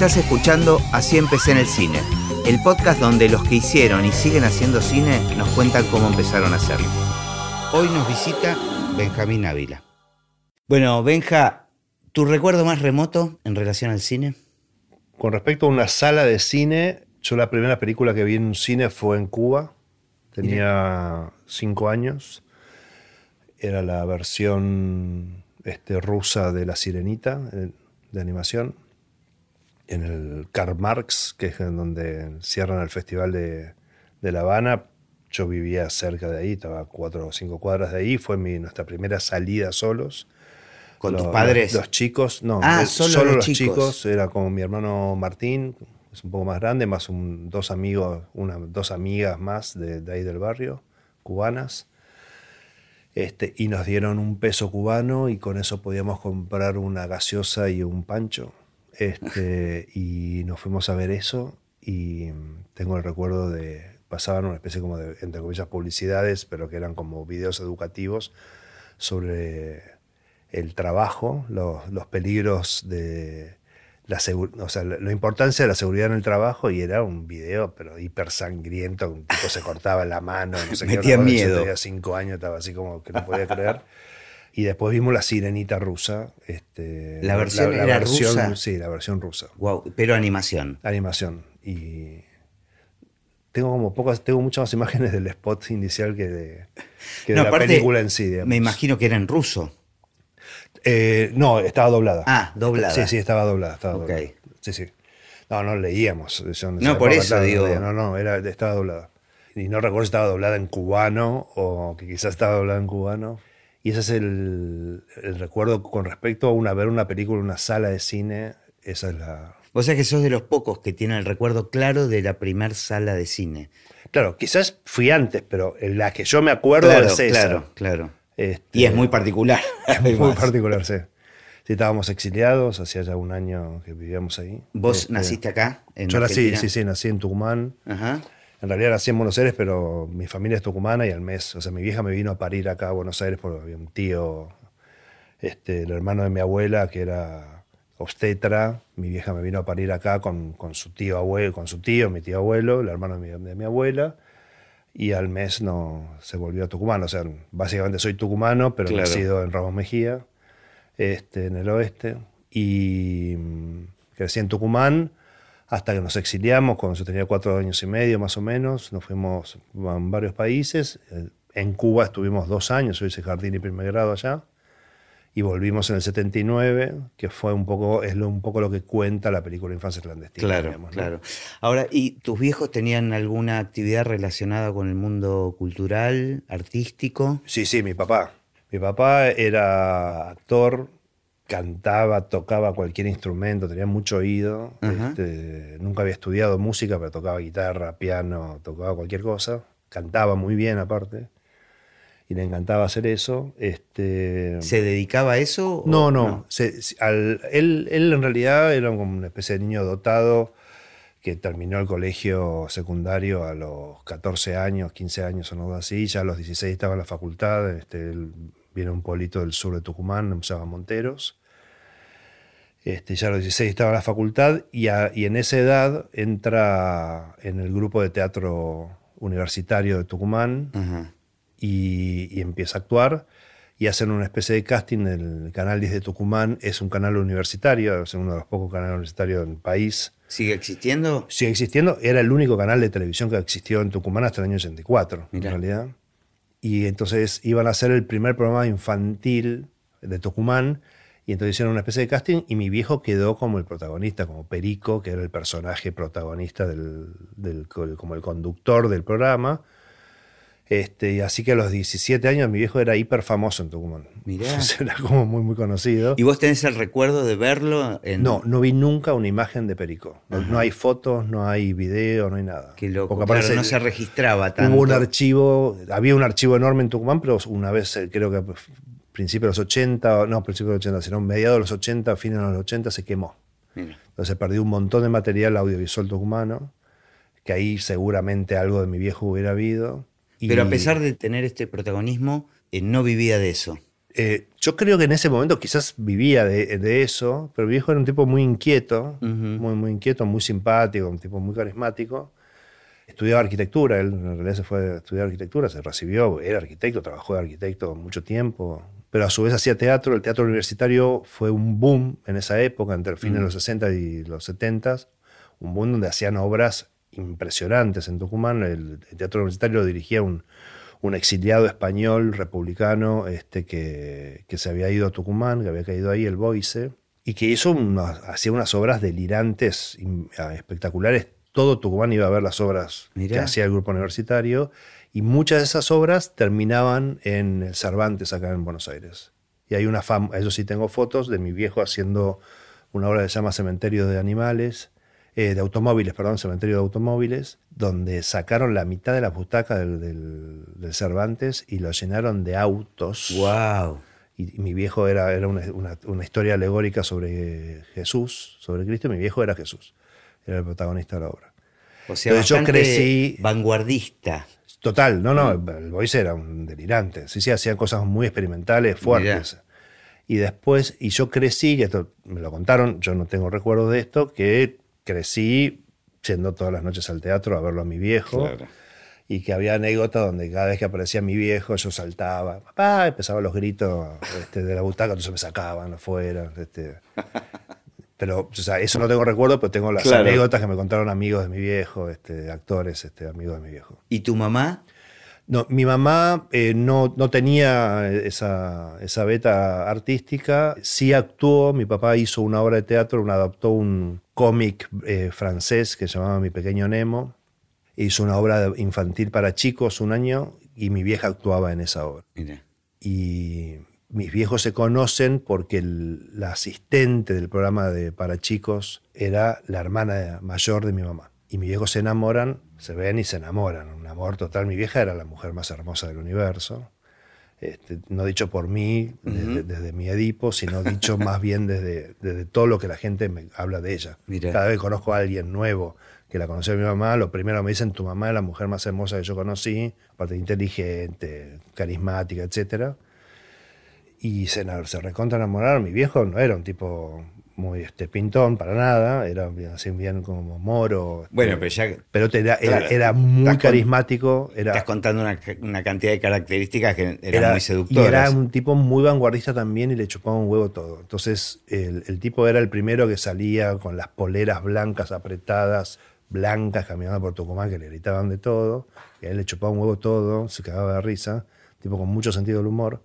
Estás escuchando Así empecé en el cine, el podcast donde los que hicieron y siguen haciendo cine nos cuentan cómo empezaron a hacerlo. Hoy nos visita Benjamín Ávila. Bueno, Benja, ¿tu recuerdo más remoto en relación al cine? Con respecto a una sala de cine, yo la primera película que vi en un cine fue en Cuba. Tenía cinco años. Era la versión este, rusa de La Sirenita, eh, de animación, en el Karl Marx, que es en donde cierran el Festival de, de La Habana. Yo vivía cerca de ahí, estaba a cuatro o cinco cuadras de ahí. Fue mi, nuestra primera salida solos. ¿Con Los- tus padres? Los, chicos, no, Ah, solo solo, los los chicos. chicos. Era con mi hermano Martín, es un poco más grande, más un- dos amigos, una, dos amigas más de, de ahí del barrio, cubanas. Este, y nos dieron un peso cubano y con eso podíamos comprar una gaseosa y un pancho. Este, y nos fuimos a ver eso y mm, tengo el recuerdo de, pasaban una especie como de, entre comillas, publicidades, pero que eran como videos educativos sobre el trabajo, los, los peligros de la o sea, la, la importancia de la seguridad en el trabajo y era un video pero hiper sangriento, un tipo se cortaba la mano, no sé qué, Metía yo miedo. tenía cinco años, estaba así como que no podía creer. Y después vimos la sirenita rusa. Este, ¿La versión era rusa? Sí, la versión rusa. Wow, pero animación. Animación. Y tengo como pocas, tengo muchas más imágenes del spot inicial que de, que de No, la aparte, película en sí. digamos. Me imagino que era en ruso. Eh, no, estaba doblada. Ah, doblada. Sí, sí, estaba doblada. Estaba Ok. doblada. Sí, sí. No, no leíamos. Yo No, esa por eso claro, digo. No, no, era, estaba doblada. Y no recuerdo si estaba doblada en cubano o que quizás estaba doblada en cubano. Y ese es el, el recuerdo con respecto a una, ver una película en una sala de cine. Esa es la. Vos sabés que sos de los pocos que tienen el recuerdo claro de la primer sala de cine. Claro, quizás fui antes, pero en la que yo me acuerdo Claro, es esa. claro, claro. Este, Y es muy particular. muy además. particular, sí. Sí, estábamos exiliados, hacía ya un año que vivíamos ahí. ¿Vos Este, naciste acá? En Yo nací, sí, sí, nací en Tucumán. Ajá. En realidad nací en Buenos Aires, pero mi familia es tucumana y al mes, o sea, mi vieja me vino a parir acá a Buenos Aires porque había un tío, este, el hermano de mi abuela, que era obstetra. Mi vieja me vino a parir acá con, con su tío abuelo, con su tío, mi tío abuelo, el hermano de mi, de mi abuela. Y al mes no se volvió a Tucumán. O sea, básicamente soy tucumano, pero Claro. nacido en Ramos Mejía, este, en el oeste. Y mm, crecí en Tucumán hasta que nos exiliamos, cuando yo tenía cuatro años y medio más o menos, nos fuimos a varios países. Eh, En Cuba estuvimos dos años, yo hice jardín y primer grado allá, y volvimos en el 79, que fue un poco, es lo, un poco lo que cuenta la película Infancia Clandestina. Claro, digamos, ¿no? claro. Ahora, ¿y tus viejos tenían alguna actividad relacionada con el mundo cultural, artístico? Sí, sí, mi papá. Mi papá era actor, cantaba, tocaba cualquier instrumento, tenía mucho oído. Este, nunca había estudiado música, pero tocaba guitarra, piano, tocaba cualquier cosa. Cantaba muy bien aparte. Y le encantaba hacer eso. Este, ¿Se dedicaba a eso? o no, no. Se- se- al- él, él en realidad era como una especie de niño dotado que terminó el colegio secundario a los 14 años, 15 años o algo así. Ya a los 16 estaba en la facultad. Este, él viene un pueblito del sur de Tucumán, se llama Monteros. Este, ya a los 16 estaba en la facultad y, a- y en esa edad entra en el grupo de teatro universitario de Tucumán Ajá. y, y empieza a actuar y hacen una especie de casting. El canal 10 de Tucumán es un canal universitario, es uno de los pocos canales universitarios del país. ¿Sigue existiendo? Sigue existiendo, era el único canal de televisión que existió en Tucumán hasta el año 84, Mirá. en realidad. Y entonces iban a hacer el primer programa infantil de Tucumán. Y entonces hicieron una especie de casting y mi viejo quedó como el protagonista, como Perico, que era el personaje protagonista del, del- como el conductor del programa. Este, así que a los 17 años mi viejo era hiper famoso en Tucumán. Mirá. O sea, era como muy, muy conocido. ¿Y vos tenés el recuerdo de verlo en.? No, no vi nunca una imagen de Perico. No, no hay fotos, no hay video, no hay nada. Qué loco. Porque Claro, no se registraba tanto. Hubo un archivo, había un archivo enorme en Tucumán, pero una vez, eh, creo que principios de los 80, no, principios de los 80, sino mediados de los 80, fines de los 80, se quemó. Mira. Entonces perdió un montón de material audiovisual tucumano, que ahí seguramente algo de mi viejo hubiera habido. Y- Pero a pesar de tener este protagonismo, eh, no vivía de eso. Eh, yo creo que en ese momento quizás vivía de, eso, pero mi viejo era un tipo muy inquieto, muy, muy inquieto, muy simpático, un tipo muy carismático. Estudiaba arquitectura, él en realidad se fue a estudiar arquitectura, se recibió, era arquitecto, trabajó de arquitecto mucho tiempo, pero a su vez hacía teatro. El teatro universitario fue un boom en esa época, entre el fin de los 60 y los 70, un boom donde hacían obras impresionantes en Tucumán. El, teatro universitario lo dirigía un, un exiliado español republicano este, que, que, se había ido a Tucumán, que había caído ahí, el Boise, y que hizo hacía unas obras delirantes, espectaculares. Todo Tucumán iba a ver las obras que hacía el grupo universitario, y muchas de esas obras terminaban en Cervantes, acá en Buenos Aires. Y hay una fama, eso sí tengo fotos de mi viejo haciendo una obra que se llama Cementerio de Animales, eh, de automóviles, perdón, cementerio de automóviles, donde sacaron la mitad de la butaca del, Cervantes y lo llenaron de autos. ¡Wow! Y, mi viejo era, era una, historia alegórica sobre Jesús, sobre Cristo, y mi viejo era Jesús, era el protagonista de la obra. O sea, yo crecí vanguardista. Total, no, no, mm. el Boyce era un delirante. Sí, sí, hacían cosas muy experimentales, fuertes. Y después, y yo crecí, y esto me lo contaron, yo no tengo recuerdo de esto, que crecí yendo todas las noches al teatro a verlo a mi viejo. Y que había anécdotas donde cada vez que aparecía mi viejo yo saltaba, papá, empezaba los gritos este, de la butaca, entonces me sacaban afuera. Este. Pero, o sea, eso no tengo recuerdo, pero tengo las anécdotas que me contaron amigos de mi viejo, este, actores, este, amigos de mi viejo. ¿Y tu mamá? No, mi mamá eh, no, no, tenía esa, esa, beta artística, sí actuó, mi papá hizo una obra de teatro, adaptó un cómic eh, francés que se llamaba Mi Pequeño Nemo, hizo una obra infantil para chicos un año y mi vieja actuaba en esa obra. Y mis viejos se conocen porque la asistente del programa de para chicos era la hermana mayor de mi mamá. Y mis viejos se enamoran se ven y se enamoran, un amor total. Mi vieja era la mujer más hermosa del universo. Este, no dicho por mí, desde, mi Edipo, sino dicho más bien desde, desde, todo lo que la gente me habla de ella. Cada vez que conozco a alguien nuevo que la conoció mi mamá, lo primero me dicen, tu mamá es la mujer más hermosa que yo conocí, aparte inteligente, carismática, etc. Y se, se recontra enamoraron. Mi viejo no era un tipo muy este, pintón para nada, era así bien como moro. Este, bueno, pero ya. Pero era, era, muy carismático. Era, estás contando una, cantidad de características que eran muy seductoras. Y era un tipo muy vanguardista también y le chupaba un huevo todo. Entonces, el, tipo era el primero que salía con las poleras blancas apretadas, blancas, caminando por Tucumán, que le gritaban de todo. Y a él le chupaba un huevo todo, se cagaba de risa, tipo con mucho sentido del humor.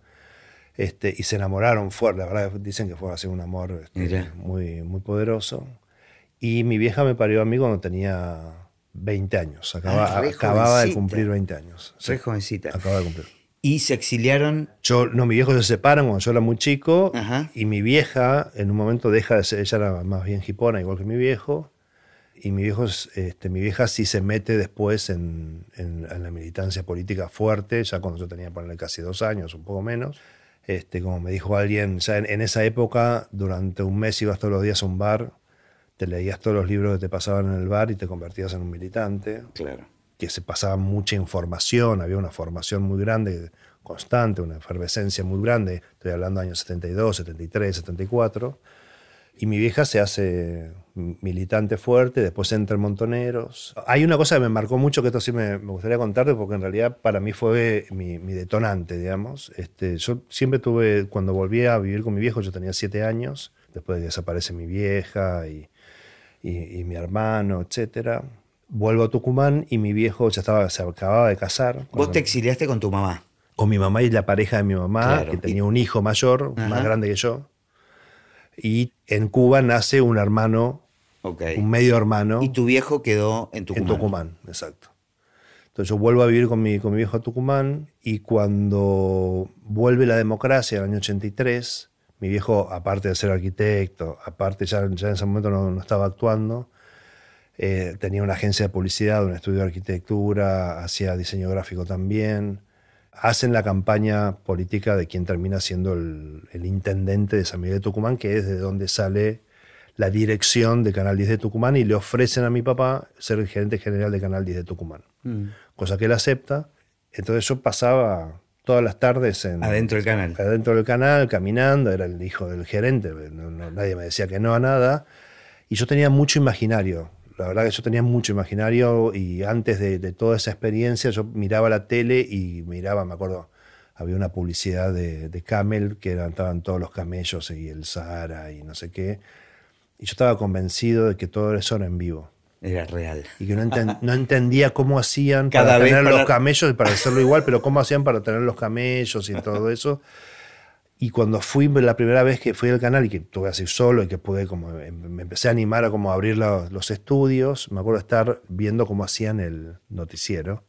Este, y se enamoraron fuerte, la verdad dicen que fue así un amor este, muy, muy poderoso. Y mi vieja me parió a mí cuando tenía 20 años, acaba, ah, acababa de cumplir 20 años. Re jovencita. Acababa de cumplir. ¿Y se exiliaron? Yo, no, mi viejo se separan cuando yo era muy chico y mi vieja en un momento deja de ser, ella era más bien hipona, igual que mi viejo, y mi, viejo, este, mi vieja sí se mete después en, en, la militancia política fuerte, ya cuando yo tenía ponerle casi dos años, un poco menos. Este, como me dijo alguien, ya en, esa época, durante un mes ibas todos los días a un bar, te leías todos los libros que te pasaban en el bar y te convertías en un militante. Claro. Que se pasaba mucha información, había una formación muy grande, constante, una efervescencia muy grande. Estoy hablando de años 72, 73, 74. Y mi vieja se hace militante fuerte, después entra en Montoneros. Hay una cosa que me marcó mucho, que esto sí me, gustaría contarte, porque en realidad para mí fue mi, detonante, digamos. Este, yo siempre tuve, cuando volví a vivir con mi viejo, yo tenía siete años, después desaparece mi vieja y, y, mi hermano, etc. Vuelvo a Tucumán y mi viejo ya estaba, se acababa de casar. ¿Vos te exiliaste con tu mamá? Con mi mamá y la pareja de mi mamá, que tenía un hijo mayor, más grande que yo y en Cuba nace un hermano, un medio hermano. ¿Y tu viejo quedó en Tucumán? En Tucumán, exacto. Entonces yo vuelvo a vivir con mi, con mi viejo a Tucumán y cuando vuelve la democracia en el año 83, mi viejo, aparte de ser arquitecto, aparte ya, ya en ese momento no, estaba actuando, eh, tenía una agencia de publicidad, un estudio de arquitectura, hacía diseño gráfico también hacen la campaña política de quien termina siendo el, intendente de San Miguel de Tucumán, que es de donde sale la dirección de Canal 10 de Tucumán, y le ofrecen a mi papá ser el gerente general de Canal 10 de Tucumán. Mm. Cosa que él acepta. Entonces yo pasaba todas las tardes en, Adentro del canal. adentro del canal, caminando, era el hijo del gerente, no- no- nadie me decía que no a nada. Y yo tenía mucho imaginario, la verdad que yo tenía mucho imaginario y antes de, de toda esa experiencia yo miraba la tele y miraba, me acuerdo, había una publicidad de, de Camel que eran, estaban todos los camellos y el Sahara y no sé qué. Y yo estaba convencido de que todo eso era en vivo. Era real. Y que no, enten- no entendía cómo hacían Cada para vez tener para- los camellos y para hacerlo igual, pero cómo hacían para tener los camellos y todo eso. Y cuando fui la primera vez que fui al canal y que tuve así solo y que pude como em- me empecé a animar a como abrir los, los estudios, me acuerdo estar viendo cómo hacían el noticiero.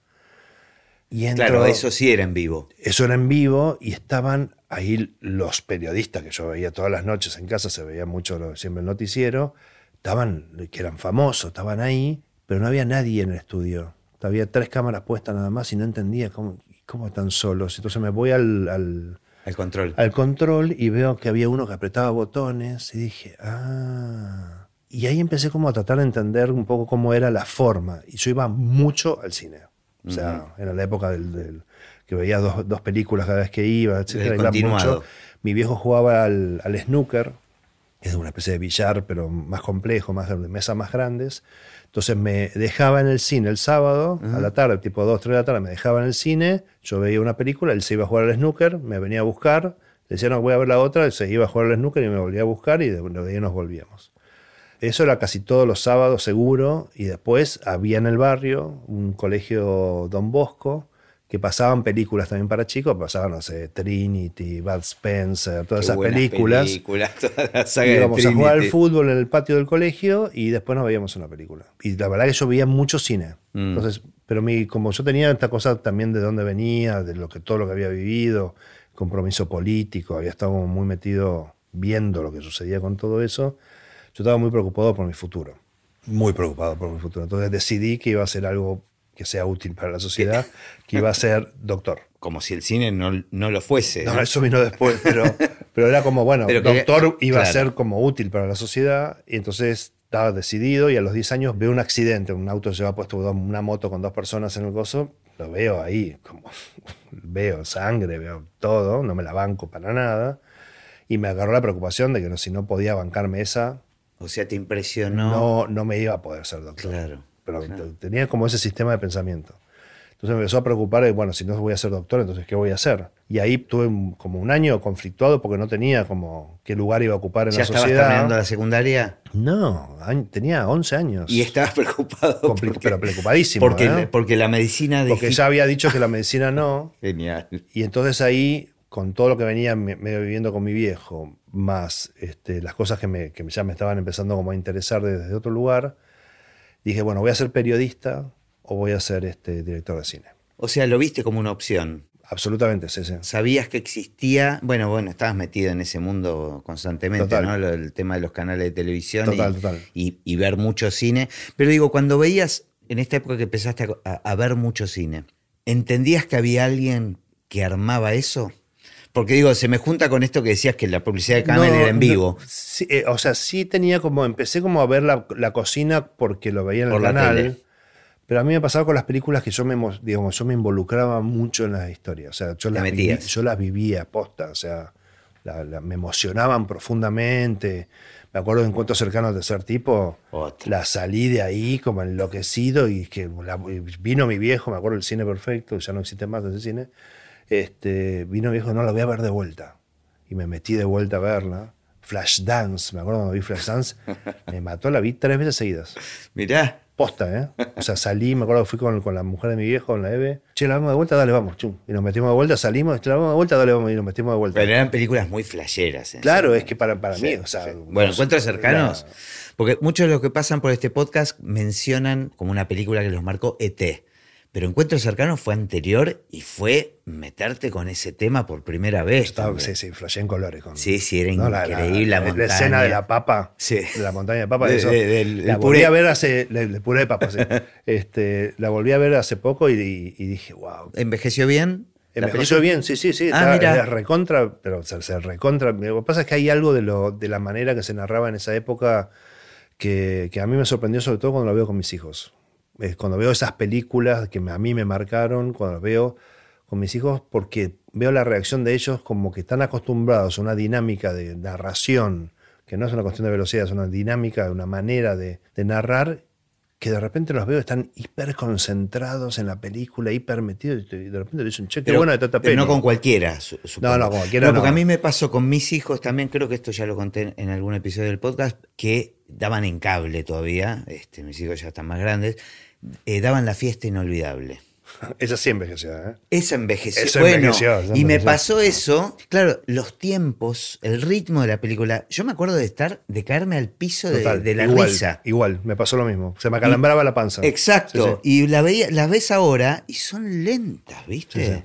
Y entro- Claro, eso sí era en vivo. eso era en vivo y estaban ahí los periodistas que yo veía todas las noches en casa, se veía mucho lo- siempre el noticiero, estaban, que eran famosos, estaban ahí, pero no había nadie en el estudio. Había tres cámaras puestas nada más y no entendía cómo, cómo están solos. Entonces me voy al, al, El control. al control y veo que había uno que apretaba botones y dije, ah. Y ahí empecé como a tratar de entender un poco cómo era la forma. Y yo iba mucho al cine. O sea, era la época del, del- que veía dos, dos películas cada vez que iba, etc. Continuado. Mi viejo jugaba al, al snooker, que es una especie de billar, pero más complejo, más de mesas más grandes. Entonces me dejaba en el cine el sábado, a la tarde, tipo 2, 3 de la tarde, me dejaba en el cine, yo veía una película, él se iba a jugar al snooker, me venía a buscar, le decía, no, voy a ver la otra, él se iba a jugar al snooker y me volvía a buscar y de, de ahí nos volvíamos. Eso era casi todos los sábados seguro y después había en el barrio un colegio Don Bosco que pasaban películas también para chicos, pasaban, no sé, Trinity, Bud Spencer, todas Qué esas películas. películas, toda la saga de Íbamos a jugar al fútbol en el patio del colegio y después nos veíamos una película. Y la verdad que yo veía mucho cine. Mm. Entonces, pero mi, como yo tenía esta cosa también de dónde venía, de lo que todo lo que había vivido, compromiso político, había estado muy metido viendo lo que sucedía con todo eso, yo estaba muy preocupado por mi futuro. Muy preocupado por mi futuro. Entonces decidí que iba a hacer algo que sea útil para la sociedad, que iba a ser doctor. Como si el cine no, no lo fuese. No, eso vino después, pero, pero era como, bueno, Pero que- doctor iba a claro. ser como útil para la sociedad, y entonces estaba decidido, y a los 10 años veo un accidente, un auto se lleva puesto una moto con dos personas en el gozo, lo veo ahí, como veo sangre, veo todo, no me la banco para nada, y me agarró la preocupación de que no, si no podía bancarme esa, O sea, te impresionó. no, no me iba a poder ser doctor. Claro. Pero claro. tenía como ese sistema de pensamiento. Entonces me empezó a preocupar, de, bueno, si no voy a ser doctor, entonces ¿qué voy a hacer? Y ahí tuve como un año conflictuado porque no tenía como qué lugar iba a ocupar en ¿Ya la estabas sociedad. terminando la secundaria? No, tenía 11 años. Y estabas preocupado. Compli- porque, pero preocupadísimo. porque, ¿eh? porque la medicina. Porque ya había dicho que la medicina no. Genial. Y entonces ahí, con todo lo que venía me- medio viviendo con mi viejo, más este, las cosas que, me, que ya me estaban empezando como a interesar desde otro lugar, dije, bueno, voy a ser periodista o voy a ser este, director de cine. O sea, lo viste como una opción. Absolutamente, sí, sí. Sabías que existía. Bueno, bueno, estabas metido en ese mundo constantemente, Total. ¿no? Lo- El tema de los canales de televisión. y- Total, total. y, y ver mucho cine. Pero digo, cuando veías, en esta época que empezaste a, a- a ver mucho cine, ¿entendías que había alguien que armaba eso? Porque digo, se me junta con esto que decías que la publicidad de Camel No, era en no, vivo. sí, eh, o sea, sí tenía como, empecé como a ver la, la cocina porque lo veía en Por el la canal. tele. Pero a mí me pasaba con las películas que yo me, digamos, yo me involucraba mucho en las historias. O sea, yo, las, viví- yo las vivía posta. O sea, la- la- me emocionaban profundamente. Me acuerdo de encuentros cercanos de ser tipo. Otra. La salí de ahí como enloquecido y que vino mi viejo, me acuerdo del cine perfecto, ya no existe más ese cine. Este, vino mi viejo, no la voy a ver de vuelta. Y me metí de vuelta a verla. Flashdance, me acuerdo cuando vi Flashdance, me mató, la vi tres veces seguidas. Mirá, Posta, ¿eh? O sea, salí, me acuerdo que fui con, con la mujer de mi viejo, con la Eve. Che, la vamos de vuelta, dale, vamos, chum. Y nos metimos de vuelta, salimos, la vamos de vuelta, dale, vamos, y nos metimos de vuelta. pero eran películas muy flasheras. en claro, es que para, para mí, o sea. sí. Bueno, encuentros cercanos. era- Porque muchos de los que pasan por este podcast mencionan como una película que los marcó ET. Pero Encuentros cercanos fue anterior y fue meterte con ese tema por primera vez. estaba- sí, sí, flashé en colores. Con, Sí, sí, era ¿no? La- increíble la, la, montaña. escena de la papa. Sí. De la montaña de papa. De- eso, de- la volví puré. a ver hace. El puré de papa, sí. este, la volví a ver hace poco y, y- y dije, wow. ¿Envejeció bien? Envejeció bien, sí, sí, sí. Ah, está- recontra, pero se, se recontra. Lo que pasa es que hay algo de, lo, de la manera que se narraba en esa época que, que a mí me sorprendió, sobre todo cuando lo veo con mis hijos. Es cuando veo esas películas que a mí me marcaron, cuando las veo con mis hijos, porque veo la reacción de ellos como que están acostumbrados a una dinámica de narración, que no es una cuestión de velocidad, es una dinámica, una manera de, de narrar, que de repente los veo están hiper concentrados en la película, hiper metidos, y de repente le dicen, che, qué Pero- bueno de Tata pero no Penny". con cualquiera. su- supongo. No, no, con cualquiera No, porque no. a mí me pasó con mis hijos también, creo que esto ya lo conté en algún episodio del podcast, que daban en cable todavía, este, mis hijos ya están más grandes, eh, daban la fiesta inolvidable. Esa sí envejeció, ¿eh? Esa envejeció. Eso bueno, envejeció, eso y me pasó eso. Claro, los tiempos, el ritmo de la película. Yo me acuerdo de estar, de caerme al piso de, Total, de la igual, risa. Igual, me pasó lo mismo. Se me acalambraba la panza. Exacto. Sí, sí. Y la veía, las ves ahora y son lentas, ¿viste? Sí.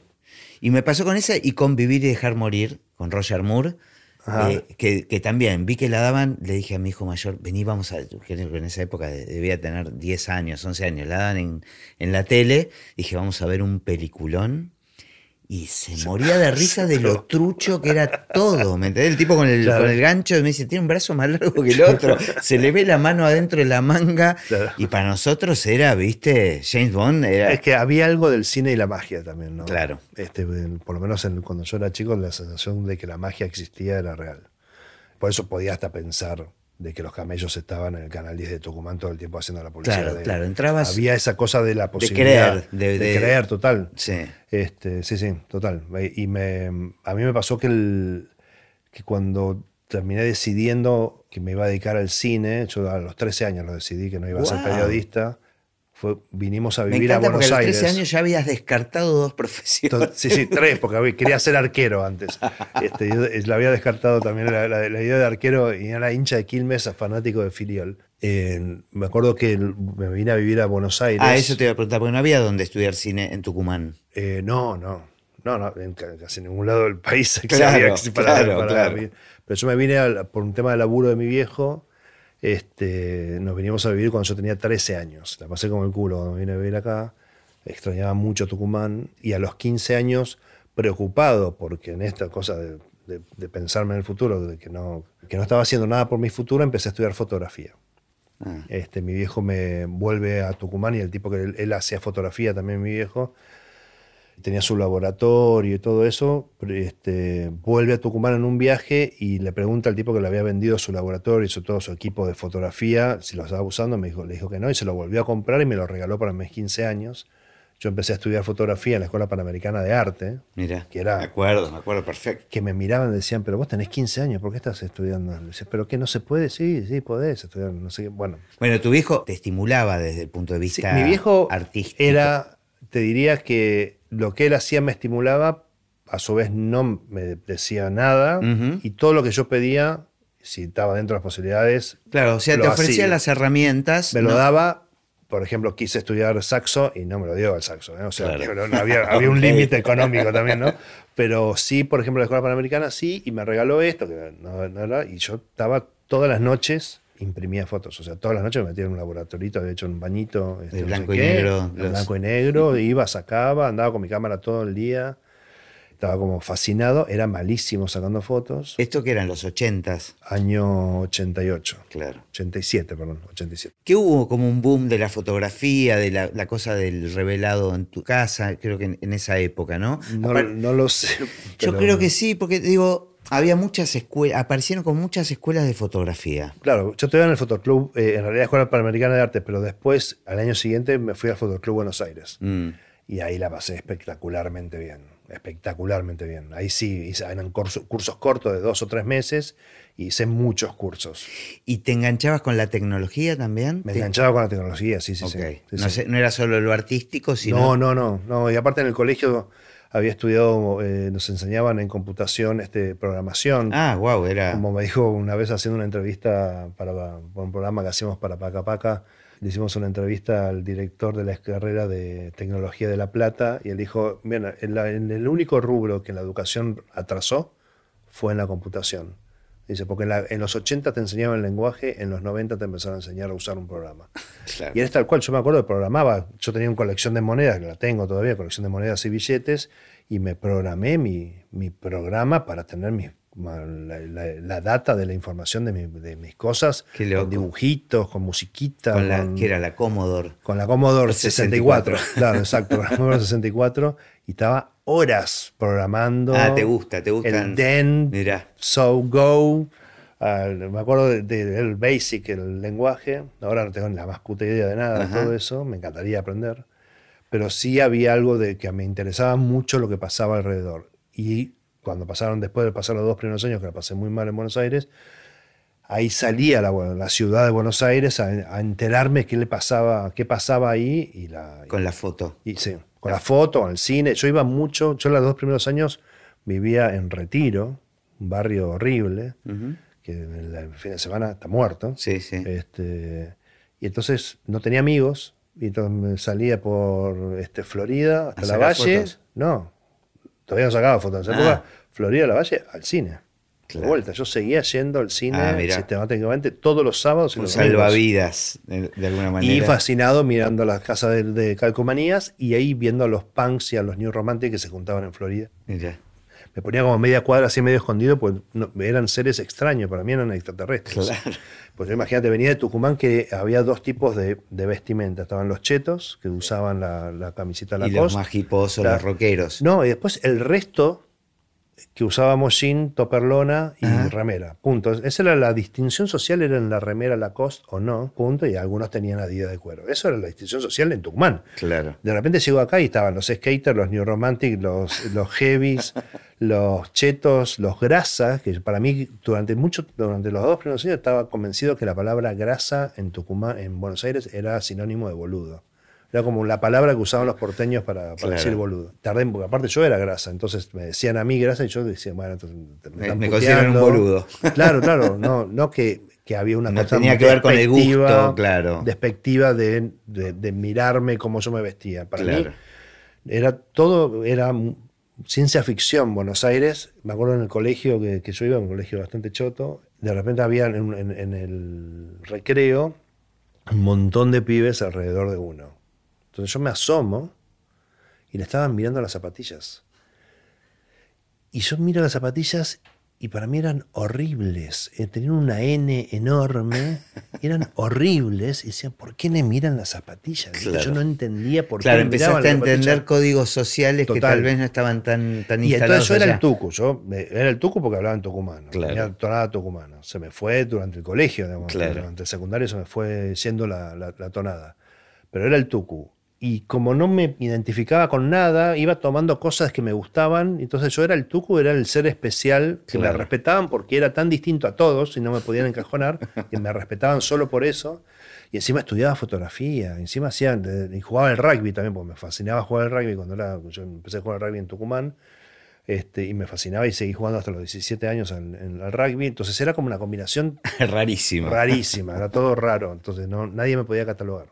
Y me pasó con esa y con Vivir y Dejar Morir, con Roger Moore. Eh, que, que también vi que la daban, le dije a mi hijo mayor, vení, vamos a. Que en esa época debía tener 10 años, 11 años, la daban en, en la tele. Dije, vamos a ver un peliculón. Y se moría de risa de lo trucho que era todo. ¿Me entendés? El tipo con el, Claro. con el gancho me dice, tiene un brazo más largo que el otro. Se le ve la mano adentro de la manga. Claro. Y para nosotros era, viste, James Bond era. Es que había algo del cine y la magia también, ¿no? Claro. Este, por lo menos en- cuando yo era chico, la sensación de que la magia existía era real. Por eso podía hasta pensar de que los camellos estaban en el canal 10 de Tucumán todo el tiempo haciendo la publicidad. Claro, de- claro, entrabas- Había esa cosa de la posibilidad. creer, de- de- creer, total. Sí. Este, sí, sí, total. Y me, a mí me pasó que, el, que cuando terminé decidiendo que me iba a dedicar al cine, yo a los 13 años lo decidí que no iba a ser periodista, fue, vinimos a Me vivir a encanta porque Buenos a los 13 Aires. años ya habías descartado dos profesiones. To- Sí, sí, tres, porque quería ser arquero antes. Este, yo eh, la había descartado también la, la- la idea de arquero y era hincha de Quilmes, fanático de Filiol. Eh, me acuerdo que me vine a vivir a Buenos Aires. Ah, eso te iba a preguntar, porque no había donde estudiar cine en Tucumán. Eh, no, no, no, no, en ca- casi ningún lado del país Claro, había para- claro, para- claro. Pero yo me vine al- por un tema de laburo de mi viejo. Este, nos vinimos a vivir cuando yo tenía 13 años. La pasé como el culo cuando vine a vivir acá. Extrañaba mucho Tucumán. Y a los 15 años, preocupado, porque en esta cosa de, de- de pensarme en el futuro, de que no, que no estaba haciendo nada por mi futuro, empecé a estudiar fotografía. Ah, Este, mi viejo me vuelve a Tucumán y el tipo que él, él hacía fotografía también, mi viejo, tenía su laboratorio y todo eso, este, vuelve a Tucumán en un viaje y le pregunta al tipo que le había vendido su laboratorio y su, todo su equipo de fotografía si lo estaba usando, me dijo, le dijo que no y se lo volvió a comprar y me lo regaló para mis 15 años. Yo empecé a estudiar fotografía en la Escuela Panamericana de Arte, mira, que era- me acuerdo, me acuerdo perfecto. que me miraban y decían, pero vos tenés 15 años, ¿por qué estás estudiando? Le decía, pero que no se puede, sí, sí, podés estudiar, no sé qué. Bueno, Bueno, tu viejo te estimulaba desde el punto de Sí, vista mi viejo artístico. era, te diría que lo que él hacía me estimulaba, a su vez no me decía nada, y todo lo que yo pedía, si estaba dentro de las posibilidades, Claro, o sea, te ofrecía hacía. las herramientas. me lo daba. Por ejemplo, quise estudiar saxo y no me lo dio el saxo. ¿eh? O sea, Claro. pero no había, había un límite económico también, ¿no? Pero sí, por ejemplo, la Escuela Panamericana sí, y me regaló esto, que no, no era- y yo estaba todas las noches, imprimía fotos. O sea, todas las noches me metía en un laboratorito, había hecho un bañito. este, De no sé blanco y qué, negro, de los- blanco y negro, iba, sacaba, andaba con mi cámara todo el día. Estaba como fascinado, era malísimo sacando fotos. Esto que eran los ochentas, Año 88. claro. 87, perdón, 87. Que hubo como un boom de la fotografía, de la, la cosa del revelado en tu casa, creo que en, en esa época, ¿no? No, no lo sé. Yo creo que sí, porque digo, había muchas escuelas, aparecieron con muchas escuelas de fotografía. Claro, yo estuve en el Fotoclub, eh, en realidad Escuela Panamericana de Arte, pero después, al año siguiente, me fui al Fotoclub Buenos Aires. Mm. Y ahí la pasé espectacularmente bien, espectacularmente bien. Ahí sí, hice- eran curso- cursos cortos de dos o tres meses, y hice muchos cursos. ¿Y te enganchabas con la tecnología también? Me Te- enganchaba con la tecnología, sí, sí, sí. sí, no, sí. sé- no era solo lo artístico, sino... No, no, no, no. Y aparte en el colegio había estudiado, eh, nos enseñaban en computación este, programación. Ah, wow, era... Como me dijo una vez haciendo una entrevista para, para un programa que hacíamos para Paca Paca, le hicimos una entrevista al director de la carrera de Tecnología de La Plata y él dijo, bien, en, la- en el único rubro que la educación atrasó fue en la computación. Dice, porque en, la- en los 80 te enseñaban el lenguaje, en los 90 te empezaron a enseñar a usar un programa. Claro. Y es tal cual, yo me acuerdo que programaba, yo tenía una colección de monedas, que la tengo todavía, colección de monedas y billetes, y me programé mi, mi programa para tener mis la, la- la data de la información de, mi- de mis cosas, con dibujitos, con musiquita, Con la, que era la Commodore. con la Commodore 64. 64. Claro, exacto, la Commodore 64. Y estaba horas programando. Ah, te gusta, te gustan. El DEN, Mirá. So Go. al- me acuerdo del de, del Basic, el lenguaje. Ahora no tengo ni la más puta idea de nada de Ajá. todo eso. Me encantaría aprender. Pero sí había algo de que me interesaba mucho lo que pasaba alrededor. Y cuando pasaron, después de pasar los dos primeros años, que la pasé muy mal en Buenos Aires, ahí salía a la, la ciudad de Buenos Aires a, a enterarme qué le pasaba, qué pasaba ahí y la, Con la foto. y sí, con la foto, con el cine. Yo iba mucho, yo los dos primeros años vivía en Retiro, un barrio horrible, que el, el fin de semana está muerto. Sí, sí. Este, y entonces no tenía amigos, y entonces me salía por este, Florida hasta ¿A la Valle. fotos? No, todavía no sacaba fotos en esa Ah. época. Florida, la Valle, al cine. Claro. De vuelta, yo seguía yendo al cine Ah, sistemáticamente todos los sábados y Un los salvavidas, de, de alguna manera. Y fascinado mirando las casas de, de calcomanías y ahí viendo a los punks y a los New Romantic que se juntaban en Florida. Mirá. Me ponía como media cuadra así medio escondido, pues no- eran seres extraños, para mí eran extraterrestres. Claro. Pues yo imagínate, venía de Tucumán que había dos tipos de, de vestimenta. Estaban los chetos, que usaban la, la camiseta Y Lacoste. los más hiposos, los rockeros. No, y después el resto que usábamos jean, toperlona y Ajá. remera. Punto. Esa era la distinción social, era en la remera Lacoste o no, punto, y algunos tenían Adidas de cuero. Eso era la distinción social en Tucumán. Claro. De repente llego acá y estaban los skaters, los new romantic, los, los heavies, los chetos, los grasas, que para mí durante mucho, durante los dos primeros años estaba convencido que la palabra grasa en Tucumán, en Buenos Aires, era sinónimo de boludo. Era como la palabra que usaban los porteños para, para Claro. decir boludo. Tardé, porque aparte yo era grasa, entonces me decían a mí grasa y yo decía, bueno, entonces Me- están me consideran un boludo. Claro, claro, no, no que, que había una No cosa tenía que ver con el gusto, claro. Despectiva de, de- de mirarme cómo yo me vestía. Para mí, Claro. era todo, era ciencia ficción. Buenos Aires, me acuerdo en el colegio que, yo iba, un colegio bastante choto, de repente había en- en el recreo un montón de pibes alrededor de uno. Entonces yo me asomo y le estaban mirando las zapatillas. Y yo miro las zapatillas y para mí eran horribles. Eh, Tenían una N enorme, eran horribles. Y decían, ¿por qué le miran las zapatillas? Claro. Yo no entendía por Claro, qué. miraban empezaste a zapatillas. entender códigos sociales que tal vez no estaban tan, tan Y instalados entonces yo era el tucu, yo eh, era el tucu porque hablaba en tucumano, Claro. tenía tonada tucumana. Se me fue durante el colegio, digamos, Claro. durante el secundario se me fue yendo la, la- la tonada. Pero era el tucu. Y como no me identificaba con nada, iba tomando cosas que me gustaban. Entonces yo era el tucu, era el ser especial que Claro. me respetaban porque era tan distinto a todos y no me podían encajonar, y me respetaban solo por eso. Y encima estudiaba fotografía, encima hacía, y jugaba el rugby también, porque me fascinaba jugar el rugby cuando era, yo empecé a jugar al rugby en Tucumán. Este, y me fascinaba y seguí jugando hasta los 17 años al, en- al rugby. Entonces era como una combinación Rarísimo. rarísima, era todo raro. Entonces no, nadie me podía catalogar.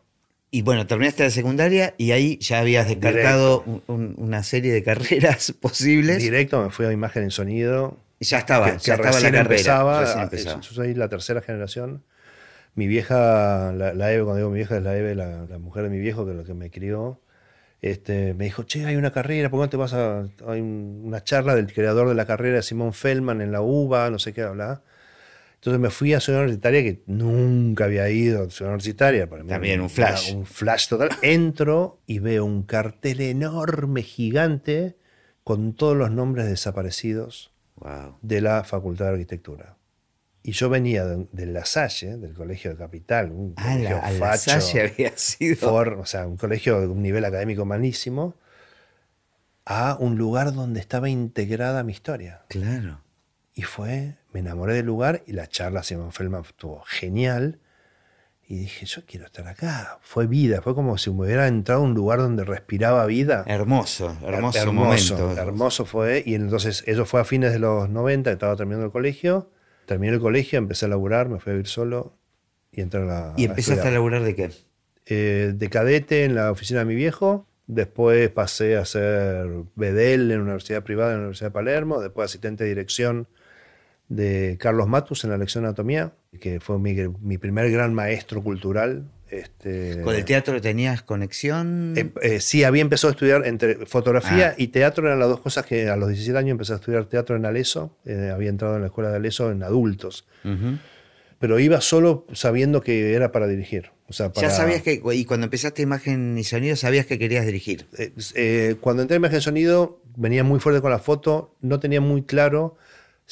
Y bueno, terminaste la secundaria y ahí ya habías descartado un- un- una serie de carreras posibles. Directo me fui a imagen en sonido. Y ya estaba, que, ya que estaba la carrera. empezaba. recién Ah, empezaba. Yo soy la tercera generación. Mi vieja, la, la Eve, cuando digo mi vieja, es la Eve, la, la mujer de mi viejo, que es la que me crió. Este, me dijo, che, hay una carrera, ¿por qué no te vas a...? Hay un- una charla del creador de la carrera, Simón Feldman, en la UBA, no sé qué, habla. Entonces me fui a Ciudad Universitaria, que nunca había ido a Ciudad Universitaria. Para mí También un flash. Un flash total. Entro y veo un cartel enorme, gigante, con todos los nombres desaparecidos Wow. de la Facultad de Arquitectura. Y yo venía de, de La Salle, del Colegio de Capital, un Ah, colegio la, a la facho, Salle había sido. for- o sea, un colegio de un nivel académico malísimo, a un lugar donde estaba integrada mi historia. Claro. Y fue, me enamoré del lugar y la charla Simon Feldman estuvo genial. Y dije, yo quiero estar acá. Fue vida, fue como si me hubiera entrado a un lugar donde respiraba vida. Hermoso, hermoso, hermoso, momento. hermoso fue. Y entonces, eso fue a fines de los 90, estaba terminando el colegio. Terminé el colegio, empecé a laburar, me fui a vivir solo y entré a la. ¿Y a empezaste a estudiar. laburar de qué? Eh, de cadete en la oficina de mi viejo. Después pasé a ser bedel en una universidad privada en la Universidad de Palermo. Después asistente de dirección de Carlos Matus en la lección de anatomía, que fue mi, mi primer gran maestro cultural Este, ¿Con el teatro tenías conexión? Eh, eh, sí, había empezado a estudiar entre fotografía Ah. y teatro, eran las dos cosas que a los 17 años empecé a estudiar teatro en Aleso, eh, había entrado en la escuela de Aleso en adultos, pero iba solo sabiendo que era para dirigir. O sea, para, Ya sabías que, y cuando empezaste imagen y sonido, sabías que querías dirigir. cuando entré en imagen y sonido, venía muy fuerte con la foto, no tenía muy claro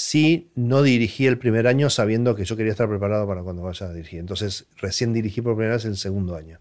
si no dirigí el primer año sabiendo que yo quería estar preparado para cuando vaya a dirigir. Entonces, recién dirigí por primera vez el segundo año.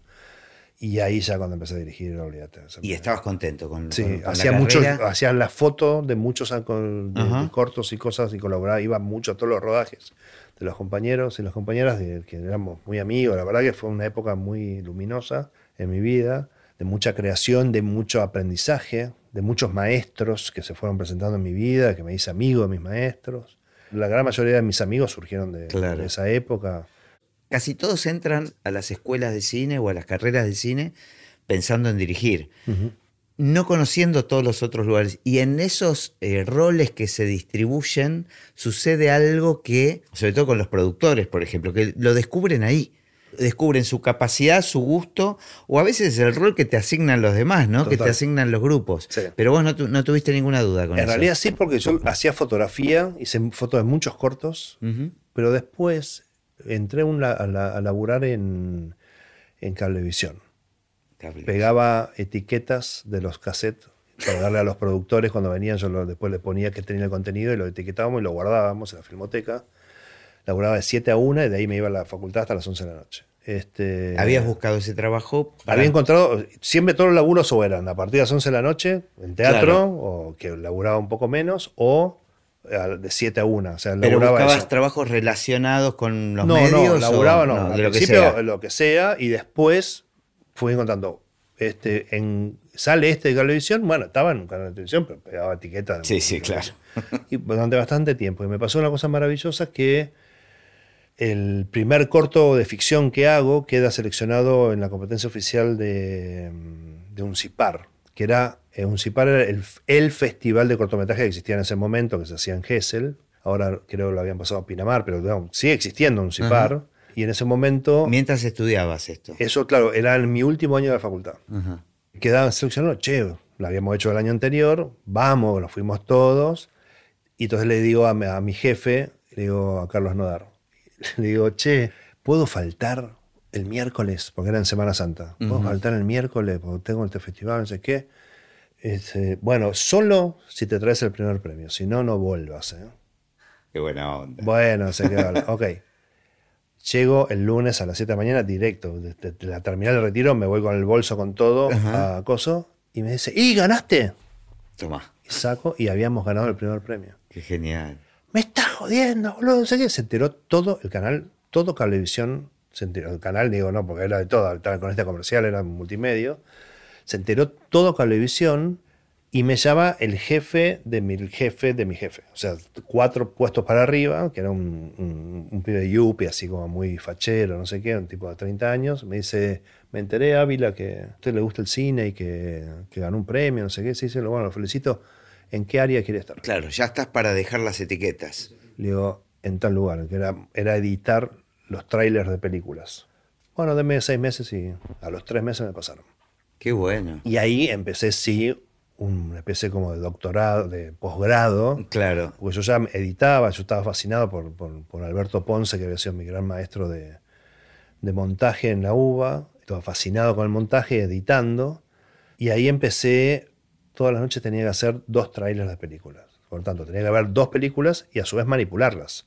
Y ahí ya cuando empecé a dirigir, olvídate. Y estabas contento con, Sí, con- con la hacía mucho, carrera. hacía la foto de muchos a- con- de, Ajá. de cortos y cosas y colaboraba, iba mucho a todos los rodajes de los compañeros y las compañeras de, que éramos muy amigos. La verdad que fue una época muy luminosa en mi vida, de mucha creación, de mucho aprendizaje, de muchos maestros que se fueron presentando en mi vida, que me hice amigo de mis maestros. La gran mayoría de mis amigos surgieron de, Claro. de esa época. Casi todos entran a las escuelas de cine o a las carreras de cine pensando en dirigir, no conociendo todos los otros lugares. Y en esos eh, roles que se distribuyen sucede algo que, sobre todo con los productores, por ejemplo, que lo descubren ahí. Descubren su capacidad, su gusto, o a veces es el rol que te asignan los demás, ¿no? Que te asignan los grupos. Sí. Pero vos no, tu- no tuviste ninguna duda con En eso. realidad sí, porque yo hacía fotografía, hice fotos de muchos cortos. Pero después entré un la- a, la- a laburar en, en cablevisión. Cable. Pegaba etiquetas de los cassettes para darle a los productores cuando venían. Yo lo- después les ponía que tenía el contenido y lo etiquetábamos y lo guardábamos en la filmoteca. Laburaba de 7 a 1 y de ahí me iba a la facultad hasta las 11 de la noche. Este, Habías buscado ese trabajo. para- había encontrado, siempre todos los laburos o eran a partir de las 11 de la noche en teatro, Claro. o que laburaba un poco menos, o a- de 7 a 1. O sea, Pero buscabas eso. trabajos relacionados con los no, medios. no, o- laburaba no. Al de lo que principio sea. lo que sea y después fui encontrando este en sale este de televisión, bueno, estaba en un canal de televisión, pero pegaba etiquetas. Sí, sí, claro. Y durante bastante tiempo. Y me pasó una cosa maravillosa que el primer corto de ficción que hago queda seleccionado en la competencia oficial de, mm, de un CIPAR, que era eh, un CIPAR era el, el festival de cortometraje que existía en ese momento, que se hacía en Gessel. Ahora creo que lo habían pasado a Pinamar, pero sigue existiendo un CIPAR. Y en ese momento, Mientras estudiabas esto. eso claro, era en mi último año de facultad Ajá. quedaban seleccionados, che, lo habíamos hecho el año anterior, vamos, nos fuimos todos. Y entonces le digo a mi, a mi jefe, le digo a Carlos Nodar, le digo, che, ¿puedo faltar el miércoles? Porque era en Semana Santa. ¿Puedo faltar el miércoles? Porque tengo este festival, no sé qué. Este, bueno, solo si te traes el primer premio, si no, no vuelvas. ¿eh? Qué buena onda. Bueno, se quedó. ok. Llego el lunes a las 7 de la mañana directo. Desde la terminal de retiro me voy con el bolso con todo Ajá. a Coso y me dice, ¿y ganaste? Toma. Y saco y habíamos ganado el primer premio. Qué genial. Me estás jodiendo, boludo. No sé qué. Se enteró todo el canal, todo Cablevisión. Se enteró. El canal, digo, no, porque era de todo. Estaba con este comercial, era multimedio. Se enteró todo Cablevisión y me llama el jefe de mi jefe de mi jefe. O sea, cuatro puestos para arriba, que era un, un, un pibe Yupi, así como muy fachero, no sé qué, un tipo de 30 años. Me dice, me enteré, Ávila, que a usted le gusta el cine y que, que ganó un premio, no sé qué. Sí, sí, bueno, lo felicito. ¿En qué área quiere estar? Claro, ya estás para dejar las etiquetas. Le digo, en tal lugar, que era, era editar los trailers de películas. Bueno, denme seis meses y a los tres meses me pasaron. Qué bueno. Y ahí empecé, sí, una especie como de doctorado, de posgrado, Claro. porque yo ya editaba, yo estaba fascinado por, por- por Alberto Ponce, que había sido mi gran maestro de, de montaje en la UBA, estaba fascinado con el montaje, editando, y ahí empecé, todas las noches tenía que hacer dos trailers de películas. Por lo tanto, tenía que ver dos películas y a su vez manipularlas.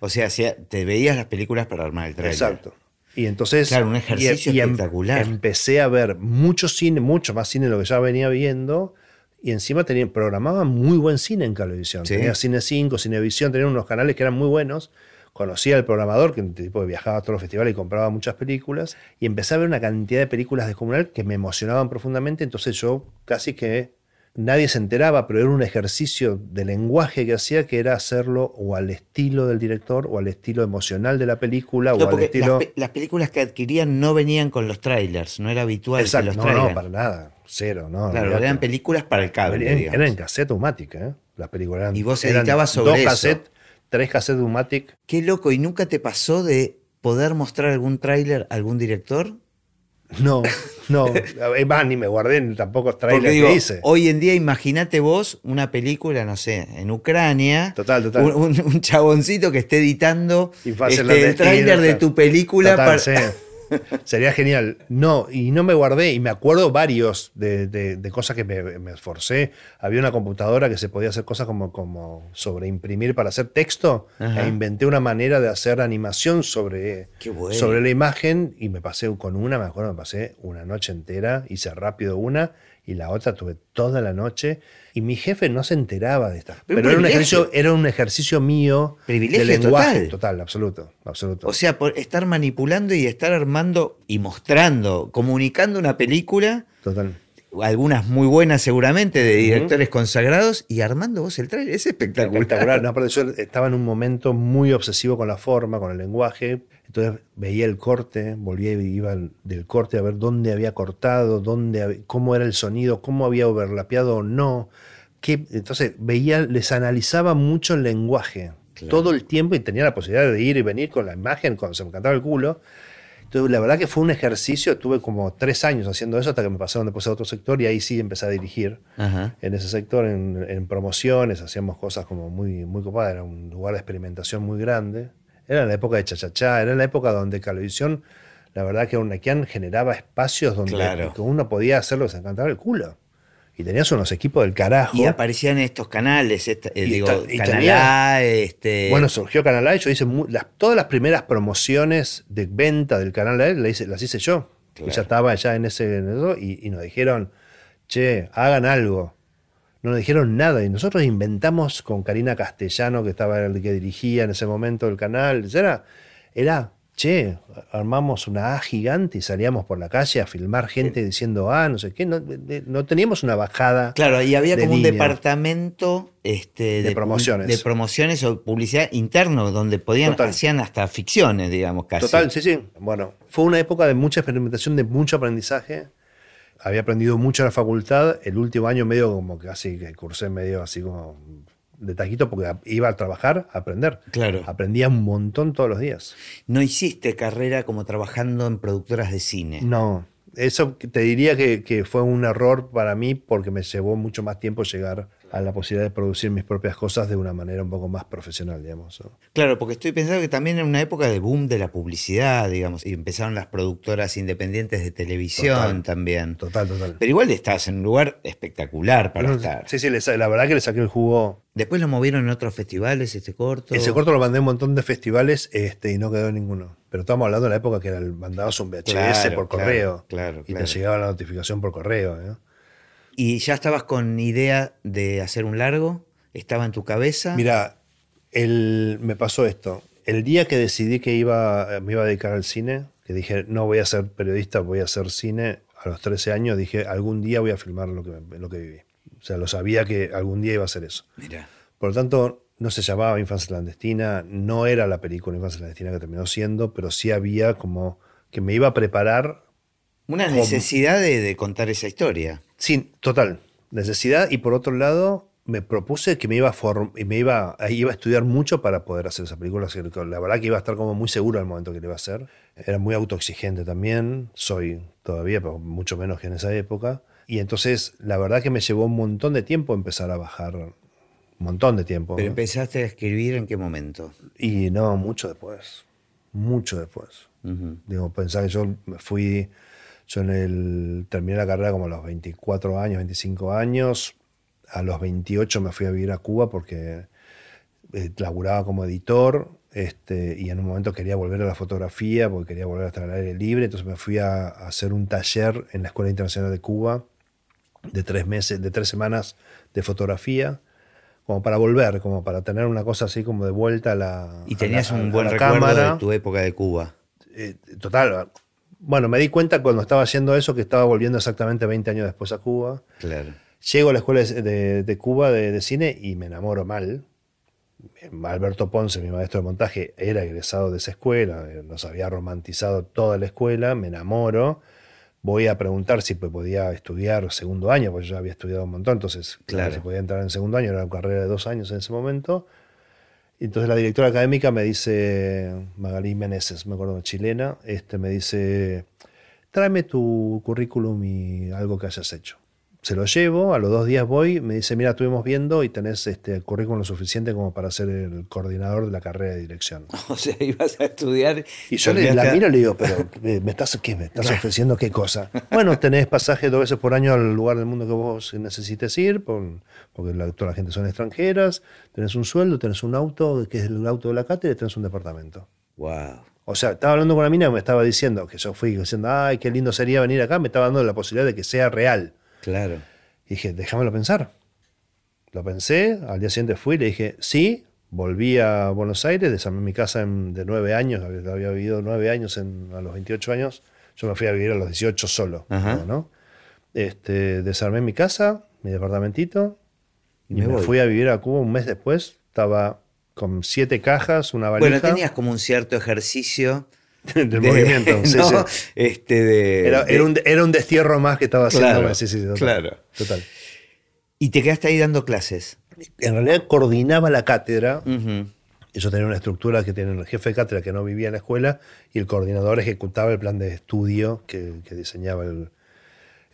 O sea, te veías las películas para armar el trailer. Exacto. Y entonces. Claro, un ejercicio y- y em- espectacular. empecé a ver mucho cine, mucho más cine de lo que ya venía viendo. Y encima tenía, programaba muy buen cine en Cablevisión. Sí. Tenía Cine 5, Cinevisión, tenía unos canales que eran muy buenos. Conocía al programador, que tipo que viajaba a todos los festivales y compraba muchas películas. Y empecé a ver una cantidad de películas descomunal que me emocionaban profundamente. Entonces yo casi que nadie se enteraba, pero era un ejercicio de lenguaje que hacía que era hacerlo o al estilo del director o al estilo emocional de la película o al estilo... las, pe- las películas que adquirían no venían con los trailers, no era habitual Exacto, que los no, traigan. no, para nada, cero, no. claro, eran películas para el cable, Eran, en cassette Umatic, ¿eh? Las películas eran, Y vos editabas sobre dos eso. Tres cassettes Umatic. Qué loco, y nunca te pasó de poder mostrar algún tráiler a algún director? No, no. Es más, ni me guardé tampoco Porque trailers digo, que hice. hoy en día imagínate vos una película, no sé, en Ucrania. Total, total. Un, un- un chaboncito que esté editando este, el tráiler de tu película. Total, para- sí. Sería genial. No, y no me guardé, y me acuerdo varios de, de- de cosas que me, me esforcé. Había una computadora que se podía hacer cosas como, como sobreimprimir para hacer texto, Ajá. e inventé una manera de hacer animación sobre, bueno. sobre la imagen, y me pasé con una, me acuerdo, me pasé una noche entera, hice rápido una, y la otra tuve toda la noche, y mi jefe no se enteraba de estas. Pero era, un ejercicio, era un ejercicio mío Privilegio de lenguaje. total. Total, absoluto, absoluto. O sea, por estar manipulando y estar armando y mostrando, comunicando una película, total. algunas muy buenas seguramente, de directores consagrados, y armando vos el tráiler. Es espectacular. Espectacular. No, aparte yo estaba en un momento muy obsesivo con la forma, con el lenguaje. Entonces veía el corte, volvía y iba del corte a ver dónde había cortado, dónde, cómo era el sonido, cómo había overlapeado o no. Qué- entonces veía, les analizaba mucho el lenguaje Claro. todo el tiempo y tenía la posibilidad de ir y venir con la imagen cuando se me cantaba el culo. Entonces, la verdad que fue un ejercicio, tuve como tres años haciendo eso hasta que me pasaron después a otro sector y ahí sí empecé a dirigir Ajá. en ese sector, en, en promociones, hacíamos cosas como muy, muy copadas, era un lugar de experimentación muy grande. Era la época de Chachachá, era la época donde Cablevisión, la verdad que Urnequian generaba espacios donde Claro. uno podía hacer lo que se encantaba el culo. Y tenías unos equipos del carajo. Y aparecían estos canales, esta- eh, Y digo, esta- y Canal tenía- A, este, Bueno, surgió Canal A, yo hice las- todas las primeras promociones de venta del Canal A las hice, las hice yo. Claro. Y ya estaba ya en ese en eso, y, y nos dijeron, che, hagan algo. No nos dijeron nada y nosotros inventamos con Karina Castellano, que estaba el que dirigía en ese momento el canal. Era, era che, armamos una A gigante y salíamos por la calle a filmar gente diciendo ah, no sé qué. No, no teníamos una bajada. Claro, y había como un departamento este, De promociones. de promociones o publicidad interno donde podían Total. hacían hasta ficciones, digamos, casi. Total, sí, sí. Bueno, fue una época de mucha experimentación, de mucho aprendizaje. Había aprendido mucho en la facultad. El último año medio como que casi que cursé medio así como de taquito porque iba a trabajar, a aprender. Claro. Aprendía un montón todos los días. No hiciste carrera como trabajando en productoras de cine. No, eso te diría que, que fue un error para mí porque me llevó mucho más tiempo llegar a la posibilidad de producir mis propias cosas de una manera un poco más profesional, digamos. ¿no? Claro, porque estoy pensando que también en una época de boom de la publicidad, digamos, y empezaron las productoras independientes de televisión Total. también. Total, total. Pero igual estabas en un lugar espectacular para No, estar. Sí, sí, la verdad que le saqué el jugo Después lo movieron en otros festivales, este corto. Ese corto lo mandé a un montón de festivales este, y no quedó en ninguno. Pero estamos hablando de la época que mandabas un VHS Claro, por correo. claro, y claro. te llegaba la notificación por correo. ¿no? ¿Y ya estabas con idea de hacer un largo? ¿Estaba en tu cabeza? Mira, el- me pasó esto. El día que decidí que iba, me iba a dedicar al cine, que dije, no voy a ser periodista, voy a hacer cine, a los 13 años dije, algún día voy a filmar lo que, lo que viví. O sea, lo sabía que algún día iba a hacer eso. Mira. Por lo tanto, no se llamaba Infancia Clandestina, no era la película Infancia Clandestina que terminó siendo, pero sí había como que me iba a preparar. Una necesidad de, de contar esa historia. Sin total necesidad, y por otro lado, me propuse que me iba a, me iba, iba a estudiar mucho para poder hacer esa película. La verdad que iba a estar como muy seguro al momento que le iba a hacer. Era muy autoexigente también, soy todavía, pero mucho menos que en esa época. Y entonces, la verdad que me llevó un montón de tiempo empezar a bajar, un montón de tiempo. Pero empezaste a escribir en qué momento. Y no, mucho después. Mucho después. Digo, pensar que yo me fui, yo en el, terminé la carrera como a los 24 años, 25 años. A los 28 me fui a vivir a Cuba porque eh, laburaba como editor este, y en un momento quería volver a la fotografía porque quería volver a estar al aire libre. Entonces me fui a, a hacer un taller en la Escuela Internacional de Cuba de tres meses, de tres semanas de fotografía. Como para volver, como para tener una cosa así como de vuelta a la. Y a tenías la- a un la buen recuerdo cámara de tu época de Cuba. eh, total. Bueno, me di cuenta cuando estaba haciendo eso que estaba volviendo exactamente 20 años después a Cuba. Claro. Llego a la escuela de, Cuba de, de cine y me enamoro mal. Alberto Ponce, mi maestro de montaje, era egresado de esa escuela, eh, nos había romantizado toda la escuela, me enamoro. Voy a preguntar si podía estudiar segundo año, porque yo ya había estudiado un montón, entonces Claro. si podía entrar en segundo año, era una carrera de dos años en ese momento. Entonces la directora académica me dice, Magalí Meneses, me acuerdo, chilena, este, me dice, tráeme tu currículum y algo que hayas hecho se lo llevo, a los dos días voy, me dice, mira, estuvimos viendo y tenés este currículum lo suficiente como para ser el coordinador de la carrera de dirección. O sea, ibas a estudiar. Y yo le, la miro y le digo, pero eh, ¿me estás, ¿qué, me estás ofreciendo qué cosa? bueno, tenés pasaje dos veces por año al lugar del mundo que vos necesites ir, porque toda la gente son extranjeras, tenés un sueldo, tenés un auto, que es el auto de la cátedra, y tenés un departamento. Wow. O sea, estaba hablando con una mina que me estaba diciendo que yo fui diciendo, ay, qué lindo sería venir acá, me estaba dando la posibilidad de que sea real. Claro. Y dije, déjamelo pensar. Lo pensé, al día siguiente fui y le dije, sí, volví a Buenos Aires, desarmé mi casa de nueve años, había, vivido nueve años a los 28 años, yo me fui a vivir a los 18 solo, ¿no? Este, desarmé mi casa, mi departamentito, y, me, fui a vivir a Cuba un mes después, estaba con siete cajas, una valija. Bueno, tenías como un cierto ejercicio del movimiento. Sí, sí. Este de, era, Era, un, destierro más que estaba haciendo. sí, sí, claro. Total. ¿Y te quedaste ahí dando clases? En realidad coordinaba la cátedra. Eso tenía una estructura que tiene el jefe de cátedra que no vivía en la escuela y el coordinador ejecutaba el plan de estudio que, diseñaba el,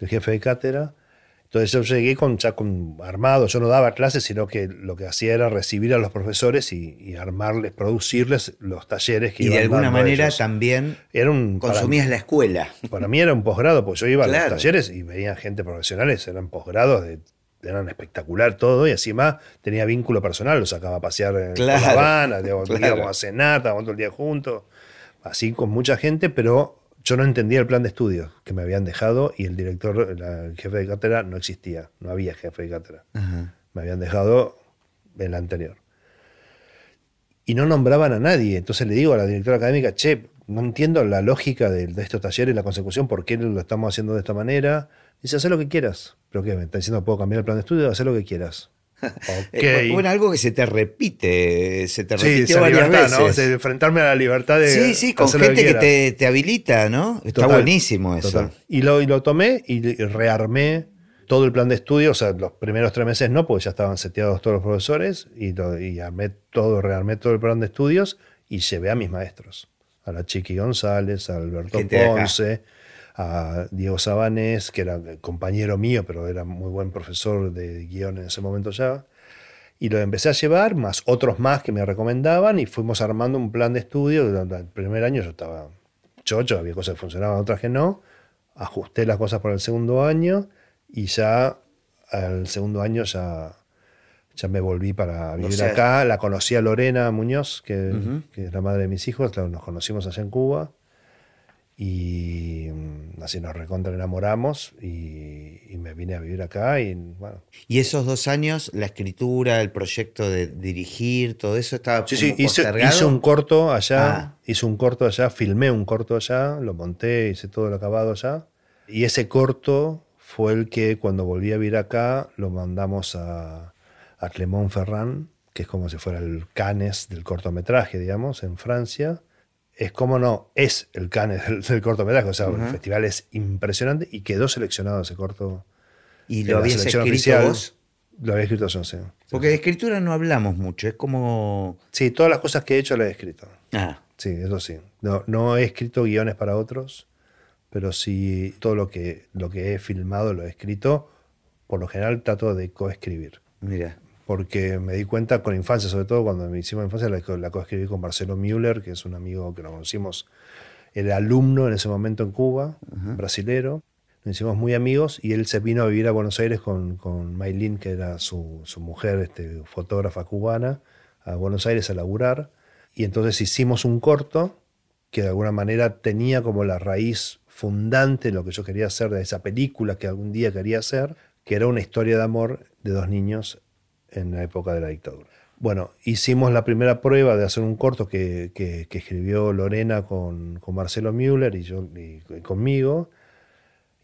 el jefe de cátedra. Entonces yo llegué con, ya con armado, yo no daba clases, sino que lo que hacía era recibir a los profesores y, armarles, producirles los talleres que y Y de alguna manera también era un, consumías la escuela. Para mí era un posgrado, porque yo iba a los talleres y veía gente profesionales, eran posgrados, eran espectacular todo, y encima tenía vínculo personal, los sacaba a pasear en La Habana, íbamos a cenar, estábamos todo el día juntos, así con mucha gente, pero yo no entendía el plan de estudios que me habían dejado y el director, el jefe de cátedra, no existía. No había jefe de cátedra. Me habían dejado el anterior. Y no nombraban a nadie. Entonces le digo a la directora académica, che, no entiendo la lógica de, estos talleres, la consecución, por qué lo estamos haciendo de esta manera. Dice, haz lo que quieras. ¿Pero qué? ¿Me está diciendo puedo cambiar el plan de estudio? Haz lo que quieras. Okay. bueno, algo que se te repite, se te repitió varias veces. enfrentarme a la libertad de. Sí, sí, con gente que, te, habilita, ¿no? Está buenísimo eso. Y lo, y lo tomé y rearmé todo el plan de estudio, o sea, los primeros tres meses no, porque ya estaban seteados todos los profesores, y, y armé todo, rearmé todo el plan de estudios y llevé a mis maestros, a la Chiqui González, a Alberto Ponce, a Diego Sabanés, que era compañero mío, pero era muy buen profesor de guion en ese momento ya. Y lo empecé a llevar, más otros más que me recomendaban, y fuimos armando un plan de estudio. Durante el primer año yo estaba chocho, había cosas que funcionaban, otras que no. Ajusté las cosas para el segundo año, y ya al segundo año ya, ya me volví para vivir acá. La conocí a Lorena Muñoz, que, que, es la madre de mis hijos, nos conocimos allá en Cuba. Y mm, así nos recontra enamoramos y, me vine a vivir acá. Y, bueno. y esos dos años, la escritura, el proyecto de dirigir, todo eso estaba. Sí, sí, hice, un corto allá, ah. hice un corto allá, filmé un corto allá, lo monté, hice todo lo acabado allá. Y ese corto fue el que cuando volví a vivir acá lo mandamos a, a Clermont-Ferrand, que es como si fuera el Cannes del cortometraje, digamos, en Francia es como no, es el Cannes del, cortometraje. O sea, el festival es impresionante y quedó seleccionado ese corto. ¿Y lo habías escrito vos? Lo había escrito yo, sí. Porque de escritura no hablamos mucho, es como... Sí, todas las cosas que he hecho las he escrito. Ah. Sí, eso sí. No, no he escrito guiones para otros, pero sí todo lo que, lo que he filmado lo he escrito. Por lo general trato de coescribir. Mira porque me di cuenta con infancia, sobre todo cuando me hicimos infancia, la, la coescribí con Marcelo Müller, que es un amigo que nos conocimos, era alumno en ese momento en Cuba, brasilero. Nos hicimos muy amigos y él se vino a vivir a Buenos Aires con, con Maylin, que era su, su mujer, este, fotógrafa cubana, a Buenos Aires a laburar. Y entonces hicimos un corto que de alguna manera tenía como la raíz fundante lo que yo quería hacer de esa película que algún día quería hacer, que era una historia de amor de dos niños en la época de la dictadura. Bueno, hicimos la primera prueba de hacer un corto que, que, escribió Lorena con, con, Marcelo Müller y yo y, conmigo.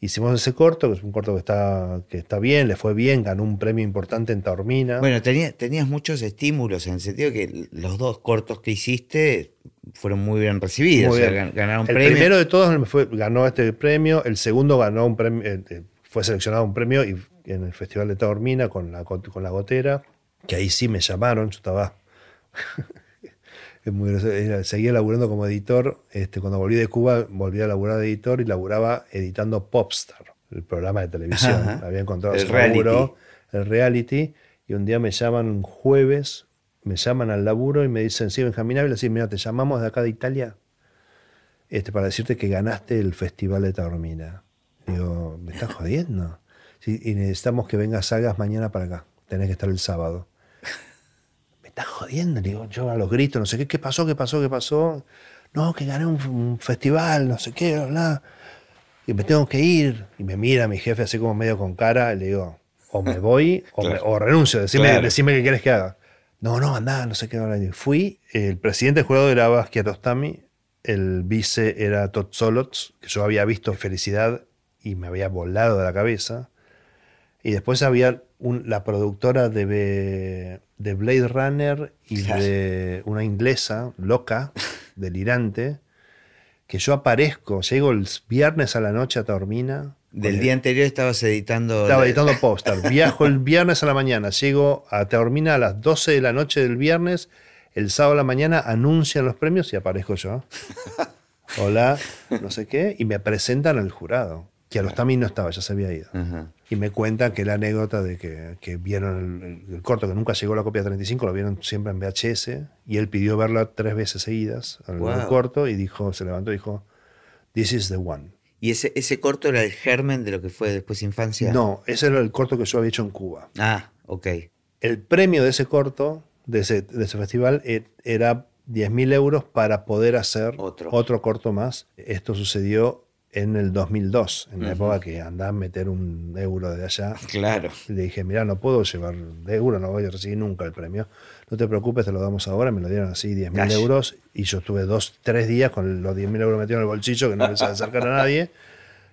Hicimos ese corto, que es un corto que está, que está bien, le fue bien, ganó un premio importante en Taormina. Bueno, tenías muchos estímulos en el sentido que los dos cortos que hiciste fueron muy bien recibidos. ganaron el primero de todos fue, ganó este premio, el segundo ganó un premio, eh, eh, fue seleccionado un premio y en el Festival de Taormina con la, con la gotera, que ahí sí me llamaron, yo estaba Es muy gracioso. Era- seguía laburando como editor. Este, cuando volví de Cuba, volví a laburar de editor y laburaba editando Popstar, el programa de televisión. Ajá. Había encontrado El laburo, el reality. Y un día me llaman un jueves, me llaman al laburo y me dicen, sí, Benjamín Ávila, sí, mira, te llamamos de acá de Italia este, para decirte que ganaste el Festival de Taormina. Digo, ¿me estás jodiendo? Sí, y necesitamos que vengas, salgas mañana para acá. Tenés que estar el sábado. Me estás jodiendo. Digo, yo a los gritos, no sé qué, ¿qué pasó? ¿Qué pasó? ¿Qué pasó? No, que gané un, un festival, no sé qué, bla. Y me tengo que ir. Y me mira mi jefe así como medio con cara. Y le digo, o me voy o, me- o renuncio. Decime, Claro. decime qué quieres que haga. No, no, andá, no sé qué. bla, bla. Fui. El presidente del jurado era Abbas Kiarostami. El vice era Todd Solots, que yo había visto Felicidad y me había volado de la cabeza. Y después había un- la productora de, de Blade Runner y de una inglesa loca, delirante, que yo aparezco, llego el viernes a la noche a Taormina. Del día anterior estabas editando. Estaba editando póster. Viajo el viernes a la mañana, llego a Taormina a las 12 de la noche del viernes. El sábado a la mañana anuncian los premios y aparezco yo. Hola, no sé qué. Y me presentan al jurado. Que a los también no estaba, ya se había ido. Y me cuentan que la anécdota de que, que vieron el, corto, que nunca llegó la copia 35, lo vieron siempre en VHS. Y él pidió verla tres veces seguidas, al Wow. corto, y dijo, se levantó y dijo, This is the one. ¿Y ese, ese corto era el germen de lo que fue después infancia? No, ese era el corto que yo había hecho en Cuba. Ah, ok. El premio de ese corto, de ese, de ese festival, e- era 10.000 euros para poder hacer Otro. corto más. Esto sucedió en el 2002, en la Ujú. época que andaba a meter un euro de allá. Claro. Le dije, mira, no puedo llevar de euro, no voy a recibir nunca el premio. No te preocupes, te lo damos ahora. Me lo dieron así, 10.000 Cash. euros. Y yo estuve dos, tres días con los 10.000 euros metidos en el bolsillo, que no les acercar a nadie.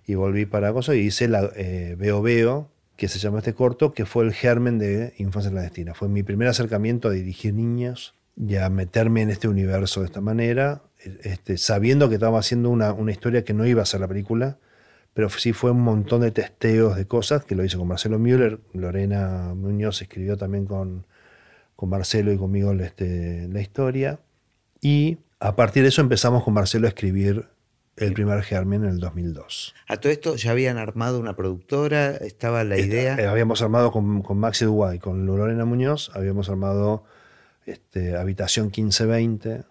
Y volví para cosa y hice la eh, Veo Veo, que se llama este corto, que fue el germen de Infancia Clandestina. Fue mi primer acercamiento a dirigir niños y a meterme en este universo de esta manera, este, sabiendo que estaba haciendo una, una historia que no iba a ser la película, pero sí fue un montón de testeos de cosas, que lo hice con Marcelo Müller, Lorena Muñoz escribió también con, con Marcelo y conmigo este, la historia, y a partir de eso empezamos con Marcelo a escribir el primer germen en el 2002. A todo esto ya habían armado una productora, estaba la idea. Eh, habíamos armado con, con Maxi Dubai, con Lorena Muñoz, habíamos armado este, Habitación 1520,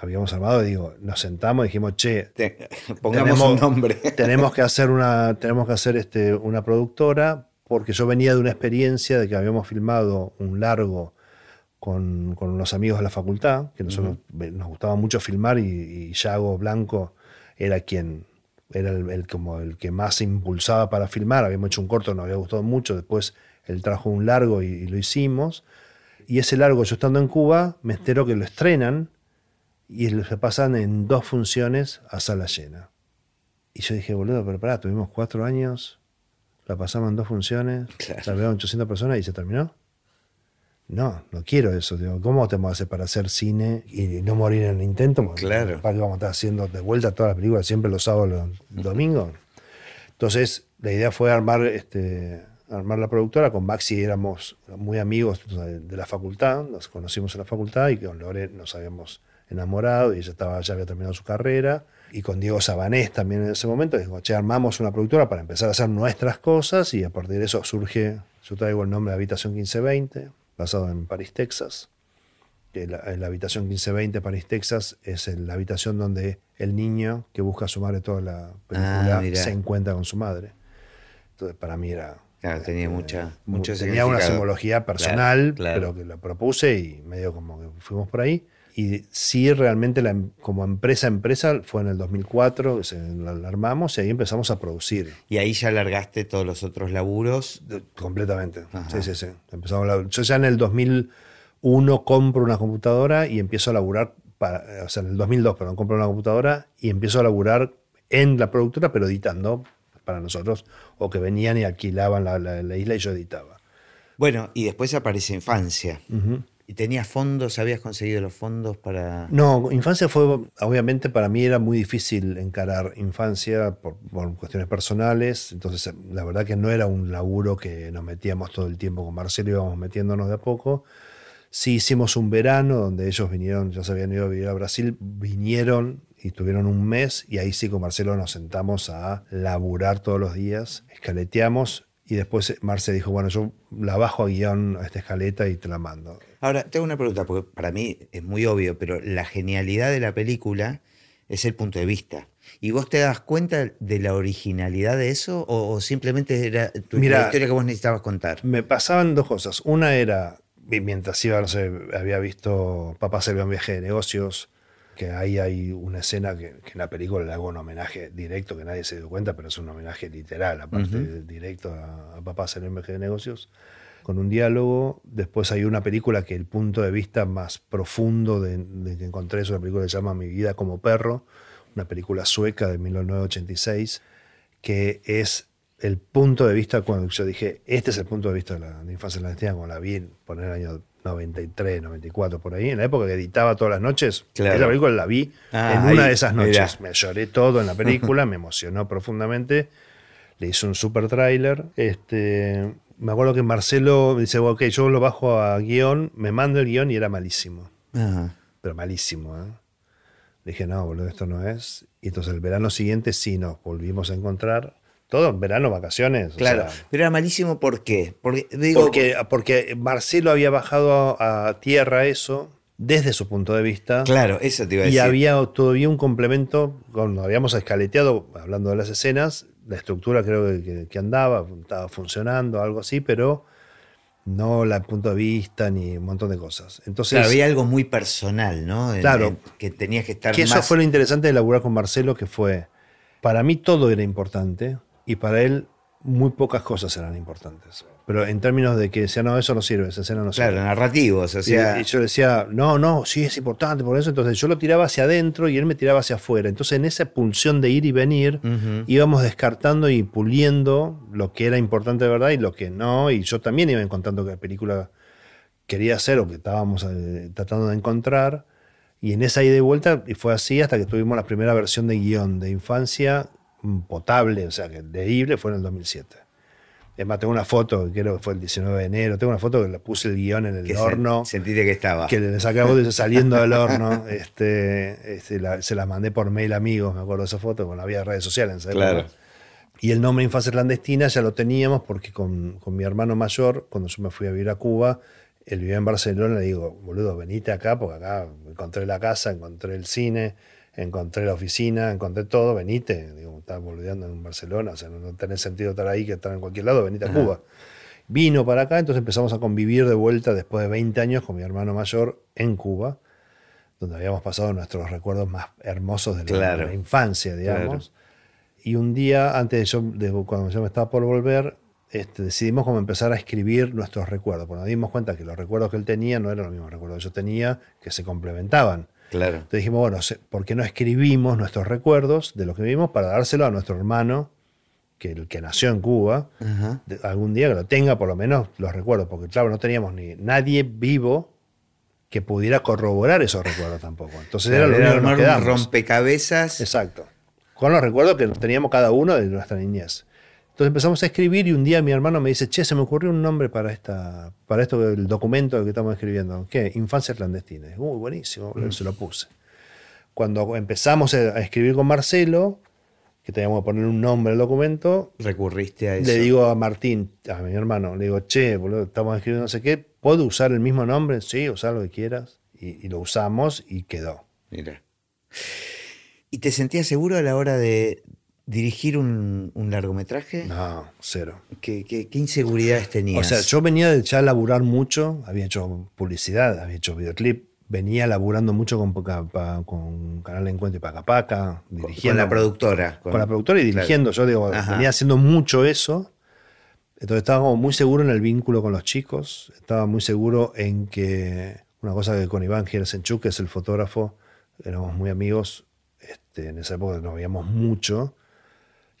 habíamos armado, digo, nos sentamos y dijimos, che, Te- pongamos tenemos- un nombre. tenemos que hacer una, tenemos que hacer este, una productora, porque yo venía de una experiencia de que habíamos filmado un largo con, con unos amigos de la facultad, que nosotros ve- nos gustaba mucho filmar y, y Yago Blanco era quien era el, el como el que más se impulsaba para filmar. Habíamos hecho un corto, nos había gustado mucho, después él trajo un largo y, y lo hicimos. Y ese largo, yo estando en Cuba, me entero que lo estrenan y se pasan en dos funciones a sala llena. Y yo dije, boludo, pero pará, tuvimos cuatro años, la pasamos en dos funciones, Claro. la vieron 800 personas y se terminó. No, no quiero eso. Digo, ¿Cómo te vamos a hacer para hacer cine y no morir en el intento? Claro. ¿Para qué vamos a estar haciendo de vuelta todas las películas siempre los sábados los domingos? Entonces, la idea fue armar, este, armar la productora. Con Maxi éramos muy amigos de la facultad, nos conocimos en la facultad y con Lore nos habíamos enamorado y ella estaba, ya había terminado su carrera. Y con Diego Sabanés también en ese momento, dijo, che, armamos una productora para empezar a hacer nuestras cosas y a partir de eso surge, yo traigo el nombre de Habitación 1520, basado en París, Texas. La, en la habitación 1520 París, Texas es el- la habitación donde el niño que busca a su madre toda la película Ah, se encuentra con su madre. Entonces para mí era... Claro, tenía este, mucha, tenía una simbología personal, claro. pero que la propuse y medio como que fuimos por ahí. Y sí, realmente la em- como empresa empresa fue en el 2004, que se, la, la armamos y ahí empezamos a producir. Y ahí ya largaste todos los otros laburos. De- Completamente. Ajá. Sí, sí, sí. Empezamos a. Yo ya en el 2001 compro una computadora y empiezo a laburar, para, o sea, en el 2002, perdón, compro una computadora y empiezo a laburar en la productora, pero editando para nosotros, o que venían y alquilaban la, la- la isla y yo editaba. Bueno, y después aparece Infancia. Ujú. ¿Y tenías fondos? ¿Habías conseguido los fondos para...? No, infancia fue, obviamente para mí era muy difícil encarar infancia por, por cuestiones personales, entonces la verdad que no era un laburo que nos metíamos todo el tiempo con Marcelo, íbamos metiéndonos de a poco, Sí hicimos un verano donde ellos vinieron, ya se habían ido a vivir a Brasil, vinieron y tuvieron un mes y ahí sí con Marcelo nos sentamos a laburar todos los días, escaleteamos y después Marce dijo, bueno, yo la bajo a guion a esta escaleta y te la mando. Ahora, tengo una pregunta, porque para mí es muy obvio, pero la genialidad de la película es el punto de vista. ¿Y vos te das cuenta de la originalidad de eso o, simplemente era tu, la historia que vos necesitabas contar? Me pasaban dos cosas. Una era, mientras iba, no sé, había visto Papá Servía un viaje de negocios, que ahí hay una escena que, en la película le hago un homenaje directo, que nadie se dio cuenta, pero es un homenaje literal, aparte directo a, Papá Servía un viaje de negocios con un diálogo. Después hay una película que el punto de vista más profundo de, que encontré es una película que se llama Mi vida como perro, una película sueca de 1986, que es el punto de vista cuando yo dije, este es el punto de vista de la infancia clandestina, cuando la vi por el año 93, 94, por ahí, en la época que editaba todas las noches, esa película la vi ah, en una de esas noches. Me lloré todo en la película, me emocionó profundamente. Le hice un super tráiler. Este, me acuerdo que Marcelo me dice, ok, yo lo bajo a guion, me mando el guion y era malísimo. Pero malísimo, ¿eh? Le dije, no, boludo, esto no es. Y entonces el verano siguiente sí nos volvimos a encontrar. Todo verano, vacaciones. Claro, pero era malísimo ¿por qué? Porque, digo, porque, Marcelo había bajado a, tierra eso desde su punto de vista. Claro, eso te iba a decir. Y había todavía un complemento, cuando habíamos escaleteado, hablando de las escenas, la estructura creo que, andaba, estaba funcionando, algo así, pero no el punto de vista ni un montón de cosas. Entonces, había algo muy personal, ¿no? claro. que tenías que estar que eso fue lo interesante de laburar con Marcelo, que fue, para mí todo era importante y para él muy pocas cosas eran importantes. Pero en términos de que decía, no, eso no sirve, esa escena no sirve. Claro, narrativos. O sea... y, yo decía, no, no, sí es importante, por eso. Entonces yo lo tiraba hacia adentro y él me tiraba hacia afuera. Entonces en esa pulsión de ir y venir, íbamos descartando y puliendo lo que era importante de verdad y lo que no. Y yo también iba encontrando que la película quería hacer o que estábamos eh, tratando de encontrar. Y en esa ida y vuelta, y fue así hasta que tuvimos la primera versión de guion de infancia potable, o sea, que leíble, fue en el 2007. Es más, tengo una foto, creo que fue el 19 de enero, tengo una foto que le puse el guion en el horno. sentiste que estaba. Que le sacaba saliendo del horno. Este, este se la mandé por mail amigos, me acuerdo de esa foto, cuando había redes sociales. Claro. Y el nombre Infancia Clandestina ya lo teníamos porque con, con, mi hermano mayor, cuando yo me fui a vivir a Cuba, él vivía en Barcelona, le digo, boludo, venite acá, porque acá encontré la casa, encontré el cine, encontré la oficina, encontré todo, venite. Digo, estaba boludeando en Barcelona, o sea, no, tiene sentido estar ahí que estar en cualquier lado, venite a Cuba. Vino para acá, entonces empezamos a convivir de vuelta después de 20 años con mi hermano mayor en Cuba, donde habíamos pasado nuestros recuerdos más hermosos de la, infancia, digamos. Y un día, antes de, yo, de cuando yo me estaba por volver, este, decidimos como empezar a escribir nuestros recuerdos. Bueno, nos dimos cuenta que los recuerdos que él tenía no eran los mismos recuerdos que yo tenía, que se complementaban. Claro. Entonces dijimos, bueno, ¿por qué no escribimos nuestros recuerdos de lo que vimos para dárselo a nuestro hermano, que el que nació en Cuba, algún día que lo tenga por lo menos los recuerdos? Porque claro, no teníamos ni nadie vivo que pudiera corroborar esos recuerdos tampoco. Entonces era lo único que nos rompecabezas. Exacto. Con los recuerdos que teníamos cada uno de nuestra niñez. Entonces empezamos a escribir y un día mi hermano me dice, che, se me ocurrió un nombre para, esta, para esto del documento que estamos escribiendo. ¿Qué? Infancia clandestina. Uy, buenísimo, mm. se lo puse. Cuando empezamos a escribir con Marcelo, que teníamos que poner un nombre al documento, recurriste a eso. Le digo a Martín, a mi hermano, le digo, che, boludo, estamos escribiendo no sé qué, ¿puedo usar el mismo nombre? Sí, usar lo que quieras. Y, y lo usamos y quedó. Mira. ¿Y te sentías seguro a la hora de, dirigir un, largometraje? No, cero. ¿Qué, qué, inseguridades tenías? O sea, yo venía de ya laburar mucho, había hecho publicidad, había hecho videoclip, venía laburando mucho con, con Canal de Encuentro y Paca Paca, dirigiendo. Con la productora. Con, la productora y dirigiendo, yo digo, venía haciendo mucho eso. Entonces estaba como muy seguro en el vínculo con los chicos, estaba muy seguro en que una cosa que con Iván Giersenchuk, que es el fotógrafo, éramos muy amigos, este, en esa época nos veíamos mucho,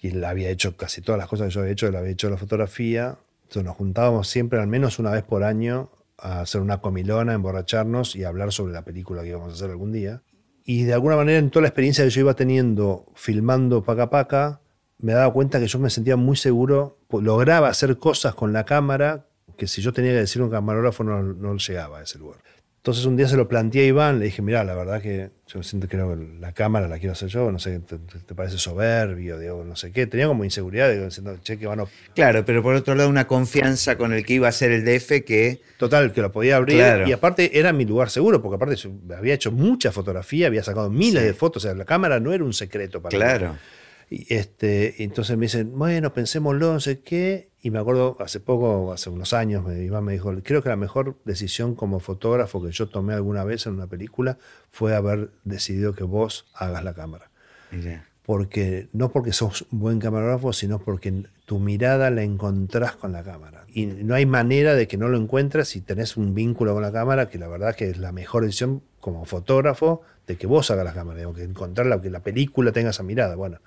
y él había hecho casi todas las cosas que yo había hecho, él había hecho la fotografía. Entonces nos juntábamos siempre, al menos una vez por año, a hacer una comilona, emborracharnos y hablar sobre la película que íbamos a hacer algún día. Y de alguna manera, en toda la experiencia que yo iba teniendo filmando Paca Paca, me daba cuenta que yo me sentía muy seguro, lograba hacer cosas con la cámara que si yo tenía que decir un camarógrafo no, no llegaba a ese lugar. Entonces un día se lo planteé a Iván, le dije, mira, la verdad que yo siento que la cámara la quiero hacer yo, no sé, te, parece soberbio, digo, no sé qué. Tenía como inseguridad, digo, diciendo, che, que van a... Claro, pero por otro lado una confianza con el que iba a ser el DF que... Total, que lo podía abrir. Y aparte era mi lugar seguro, porque aparte había hecho mucha fotografía, había sacado miles de fotos, o sea, la cámara no era un secreto para claro. mí. Claro. Y este, entonces me dicen, bueno, pensémoslo, no sé qué. Y me acuerdo, hace poco, hace unos años, Iván me dijo, creo que la mejor decisión como fotógrafo que yo tomé alguna vez en una película fue haber decidido que vos hagas la cámara. Porque, no porque sos un buen camarógrafo, sino porque tu mirada la encontrás con la cámara. Y no hay manera de que no lo encuentres si tenés un vínculo con la cámara, que la verdad que es la mejor decisión como fotógrafo de que vos hagas la cámara, que encontrar que la película tenga esa mirada. Bueno,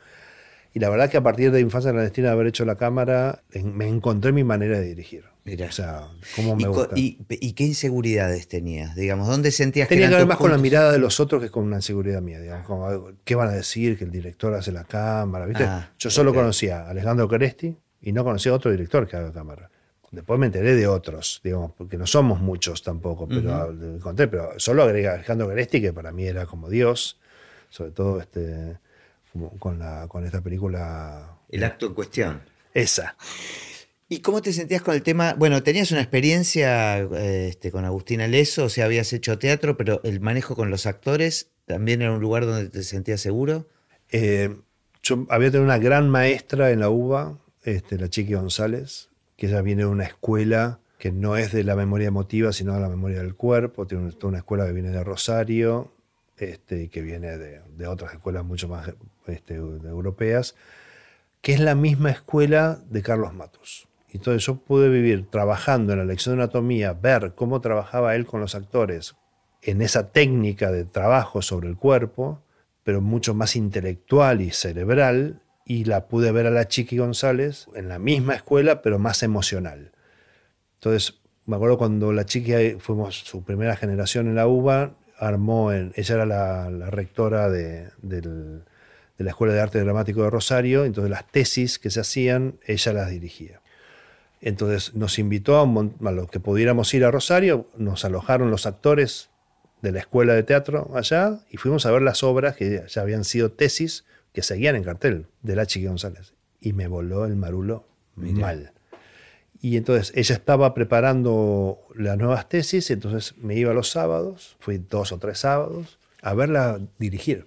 y la verdad que a partir de Infancia Clandestina, de haber hecho la cámara, me encontré mi manera de dirigir. Mira. O sea, cómo me gusta. Y, qué inseguridades tenías? Digamos, ¿dónde sentías Tenía que que ver más con la mirada de los otros que con una inseguridad mía. Digamos, como, ¿Qué van a decir? Que el director hace la cámara. ¿viste? Ah, Yo solo conocía a Alejandro Cresti y no conocía a otro director que haga cámara. Después me enteré de otros, digamos, porque no somos muchos tampoco, pero encontré, pero solo agregué a Alejandro Cresti, que para mí era como Dios, sobre todo este con, la, con esta película. El acto en cuestión. Esa. ¿Y cómo te sentías con el tema? Bueno, tenías una experiencia este, con Agustina Leso, o sea, habías hecho teatro, pero el manejo con los actores también era un lugar donde te sentías seguro. Eh, yo había tenido una gran maestra en la UBA, este, la Chiqui González, que ella viene de una escuela que no es de la memoria emotiva, sino de la memoria del cuerpo. Tiene una escuela que viene de Rosario, este, que viene de, otras escuelas mucho más este, europeas, que es la misma escuela de Carlos Matus. Entonces yo pude vivir trabajando en la lección de anatomía, ver cómo trabajaba él con los actores en esa técnica de trabajo sobre el cuerpo, pero mucho más intelectual y cerebral, y la pude ver a la Chiqui González en la misma escuela, pero más emocional. Entonces, me acuerdo cuando la Chiqui fuimos su primera generación en la UBA, armó, en, ella era la, rectora de, la Escuela de Arte Dramático de Rosario, entonces las tesis que se hacían, ella las dirigía. Entonces nos invitó a, a los que pudiéramos ir a Rosario, nos alojaron los actores de la escuela de teatro allá y fuimos a ver las obras que ya habían sido tesis que seguían en cartel de la Chiqui González. Y me voló el marulo mal. Y entonces ella estaba preparando las nuevas tesis, y entonces me iba los sábados, fui dos o tres sábados, a verla dirigir.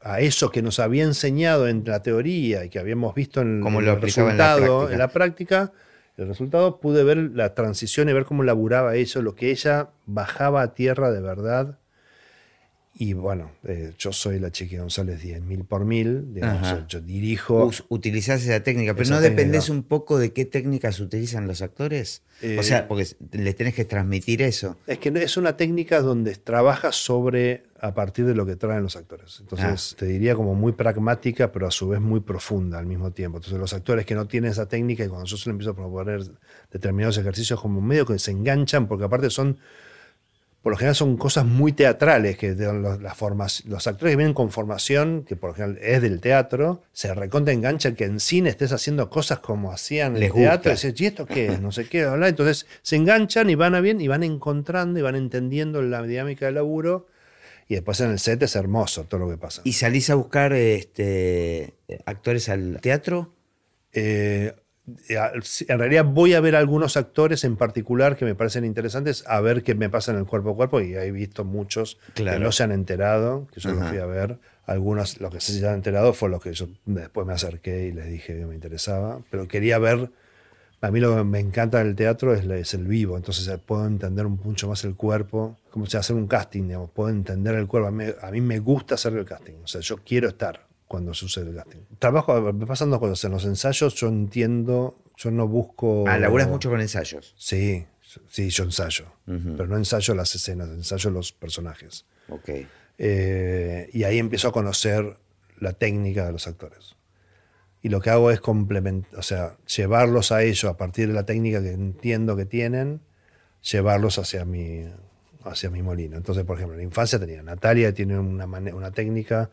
A eso que nos había enseñado en la teoría y que habíamos visto en, el resultado, en la, práctica, el resultado pude ver la transición y ver cómo laburaba eso, lo que ella bajaba a tierra de verdad y bueno, eh, yo soy la Chiqui González 10.000 por mil, digamos, yo dirijo. utilizás esa técnica, pero ¿no dependés un poco de qué técnicas utilizan los actores? o sea, eh, porque les tenés que transmitir eso. Es que es una técnica donde trabajas sobre a partir de lo que traen los actores. Entonces, ah. te diría como muy pragmática, pero a su vez muy profunda al mismo tiempo. Entonces, los actores que no tienen esa técnica y cuando yo se empiezo a proponer determinados ejercicios, como medio que se enganchan, porque aparte son por lo general son cosas muy teatrales, que los, las formas, los actores que vienen con formación, que por lo general es del teatro, se recontra engancha que en cine estés haciendo cosas como hacían en el teatro, y dices, ¿y esto qué es? No sé qué. Entonces se enganchan y van a bien y van encontrando y van entendiendo la dinámica del laburo. Y después en el set es hermoso todo lo que pasa. ¿Y salís a buscar este, actores al teatro? Eh, en realidad voy a ver algunos actores en particular que me parecen interesantes, a ver qué me pasa en el cuerpo a cuerpo, y he visto muchos que no se han enterado, que yo los fui a ver. Algunos, los que se han enterado, fue los que yo después me acerqué y les dije que me interesaba, pero quería ver. A mí lo que me encanta del teatro es, es el vivo, entonces eh, puedo entender mucho más el cuerpo, como si hacer un casting, digamos, puedo entender el cuerpo. A mí, a mí me gusta hacer el casting, o sea, yo quiero estar cuando sucede el casting. Trabajo, me pasan dos cosas. En los ensayos yo entiendo, yo no busco... Ah, laburas mucho con ensayos. Sí, sí, yo ensayo. Pero no ensayo las escenas, ensayo los personajes. Ok. Eh, y ahí empiezo a conocer la técnica de los actores. Y lo que hago es complementar, o sea, llevarlos a ellos a partir de la técnica que entiendo que tienen, llevarlos hacia mi, hacia mi molino. Entonces, por ejemplo, en la infancia tenía Natalia, tiene una, una técnica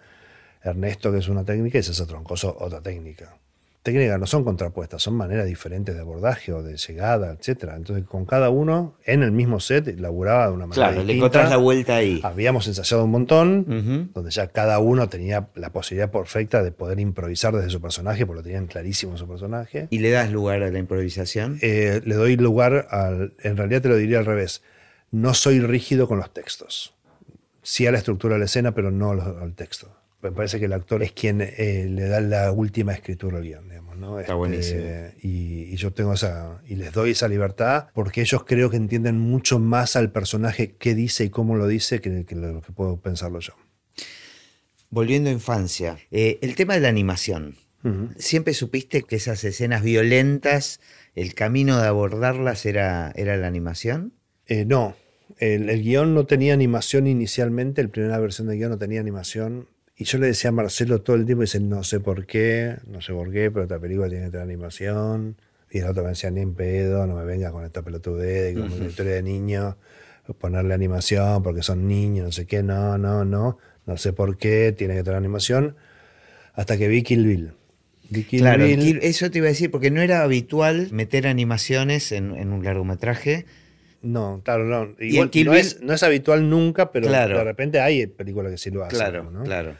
Ernesto, que es una técnica, y César Troncoso, otra técnica. técnicas no son contrapuestas, son maneras diferentes de abordaje o de llegada, etcétera. Entonces, con cada uno, en el mismo set, laburaba de una manera Claro, le encontrás la vuelta ahí. Habíamos ensayado un montón, donde ya cada uno tenía la posibilidad perfecta de poder improvisar desde su personaje, porque lo tenían clarísimo su personaje. ¿Y le das lugar a la improvisación? Eh, le doy lugar al. En realidad te lo diría al revés. No soy rígido con los textos. Sí a la estructura de la escena, pero no al texto. Me parece que el actor es quien eh, le da la última escritura al guion, digamos, ¿no? Este, Está buenísimo. Y, y yo tengo esa. Y les doy esa libertad porque ellos creo que entienden mucho más al personaje qué dice y cómo lo dice que, que lo que puedo pensarlo yo. Volviendo a infancia, eh, el tema de la animación. ¿Siempre supiste que esas escenas violentas, el camino de abordarlas era, era la animación? Eh, no, el, el guion no tenía animación inicialmente, la primera versión del guion no tenía animación. Y yo le decía a Marcelo todo el tiempo, dice, no sé por qué, no sé por qué, pero esta película tiene que tener animación. Y el otro me decía, ni en pedo, no me venga con esta pelotudez, como una historia de niños, ponerle animación porque son niños, no sé qué, no, no, no, no sé por qué, tiene que tener animación. Hasta que vi Kill Bill. Kill claro, Bill. Kill- eso te iba a decir, porque no era habitual meter animaciones en, en un largometraje. No, claro, no. Y Igual Kill no, Bill- es, no es habitual nunca, pero Claro. de repente hay películas que sí lo hacen. Claro, ¿no? claro.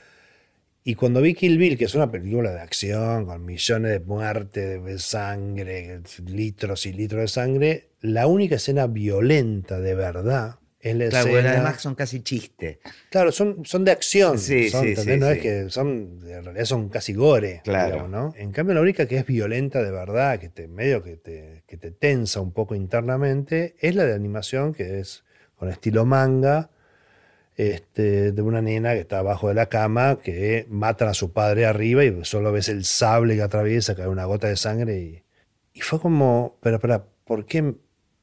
Y cuando vi Kill Bill, que es una película de acción con millones de muertes, de sangre, litros y litros de sangre, la única escena violenta de verdad es la Claro, escena. además son casi chistes. Claro, son, son de acción. Sí, son, sí, sí, no es que son, en realidad son casi gore. Claro. digamos, ¿no? En cambio, la única que es violenta de verdad, que te medio que te, que te tensa un poco internamente, es la de animación, que es con estilo manga, este, de una nena que está abajo de la cama, que matan a su padre arriba y solo ves el sable que atraviesa, cae una gota de sangre y, y fue como, pero, pero, ¿por qué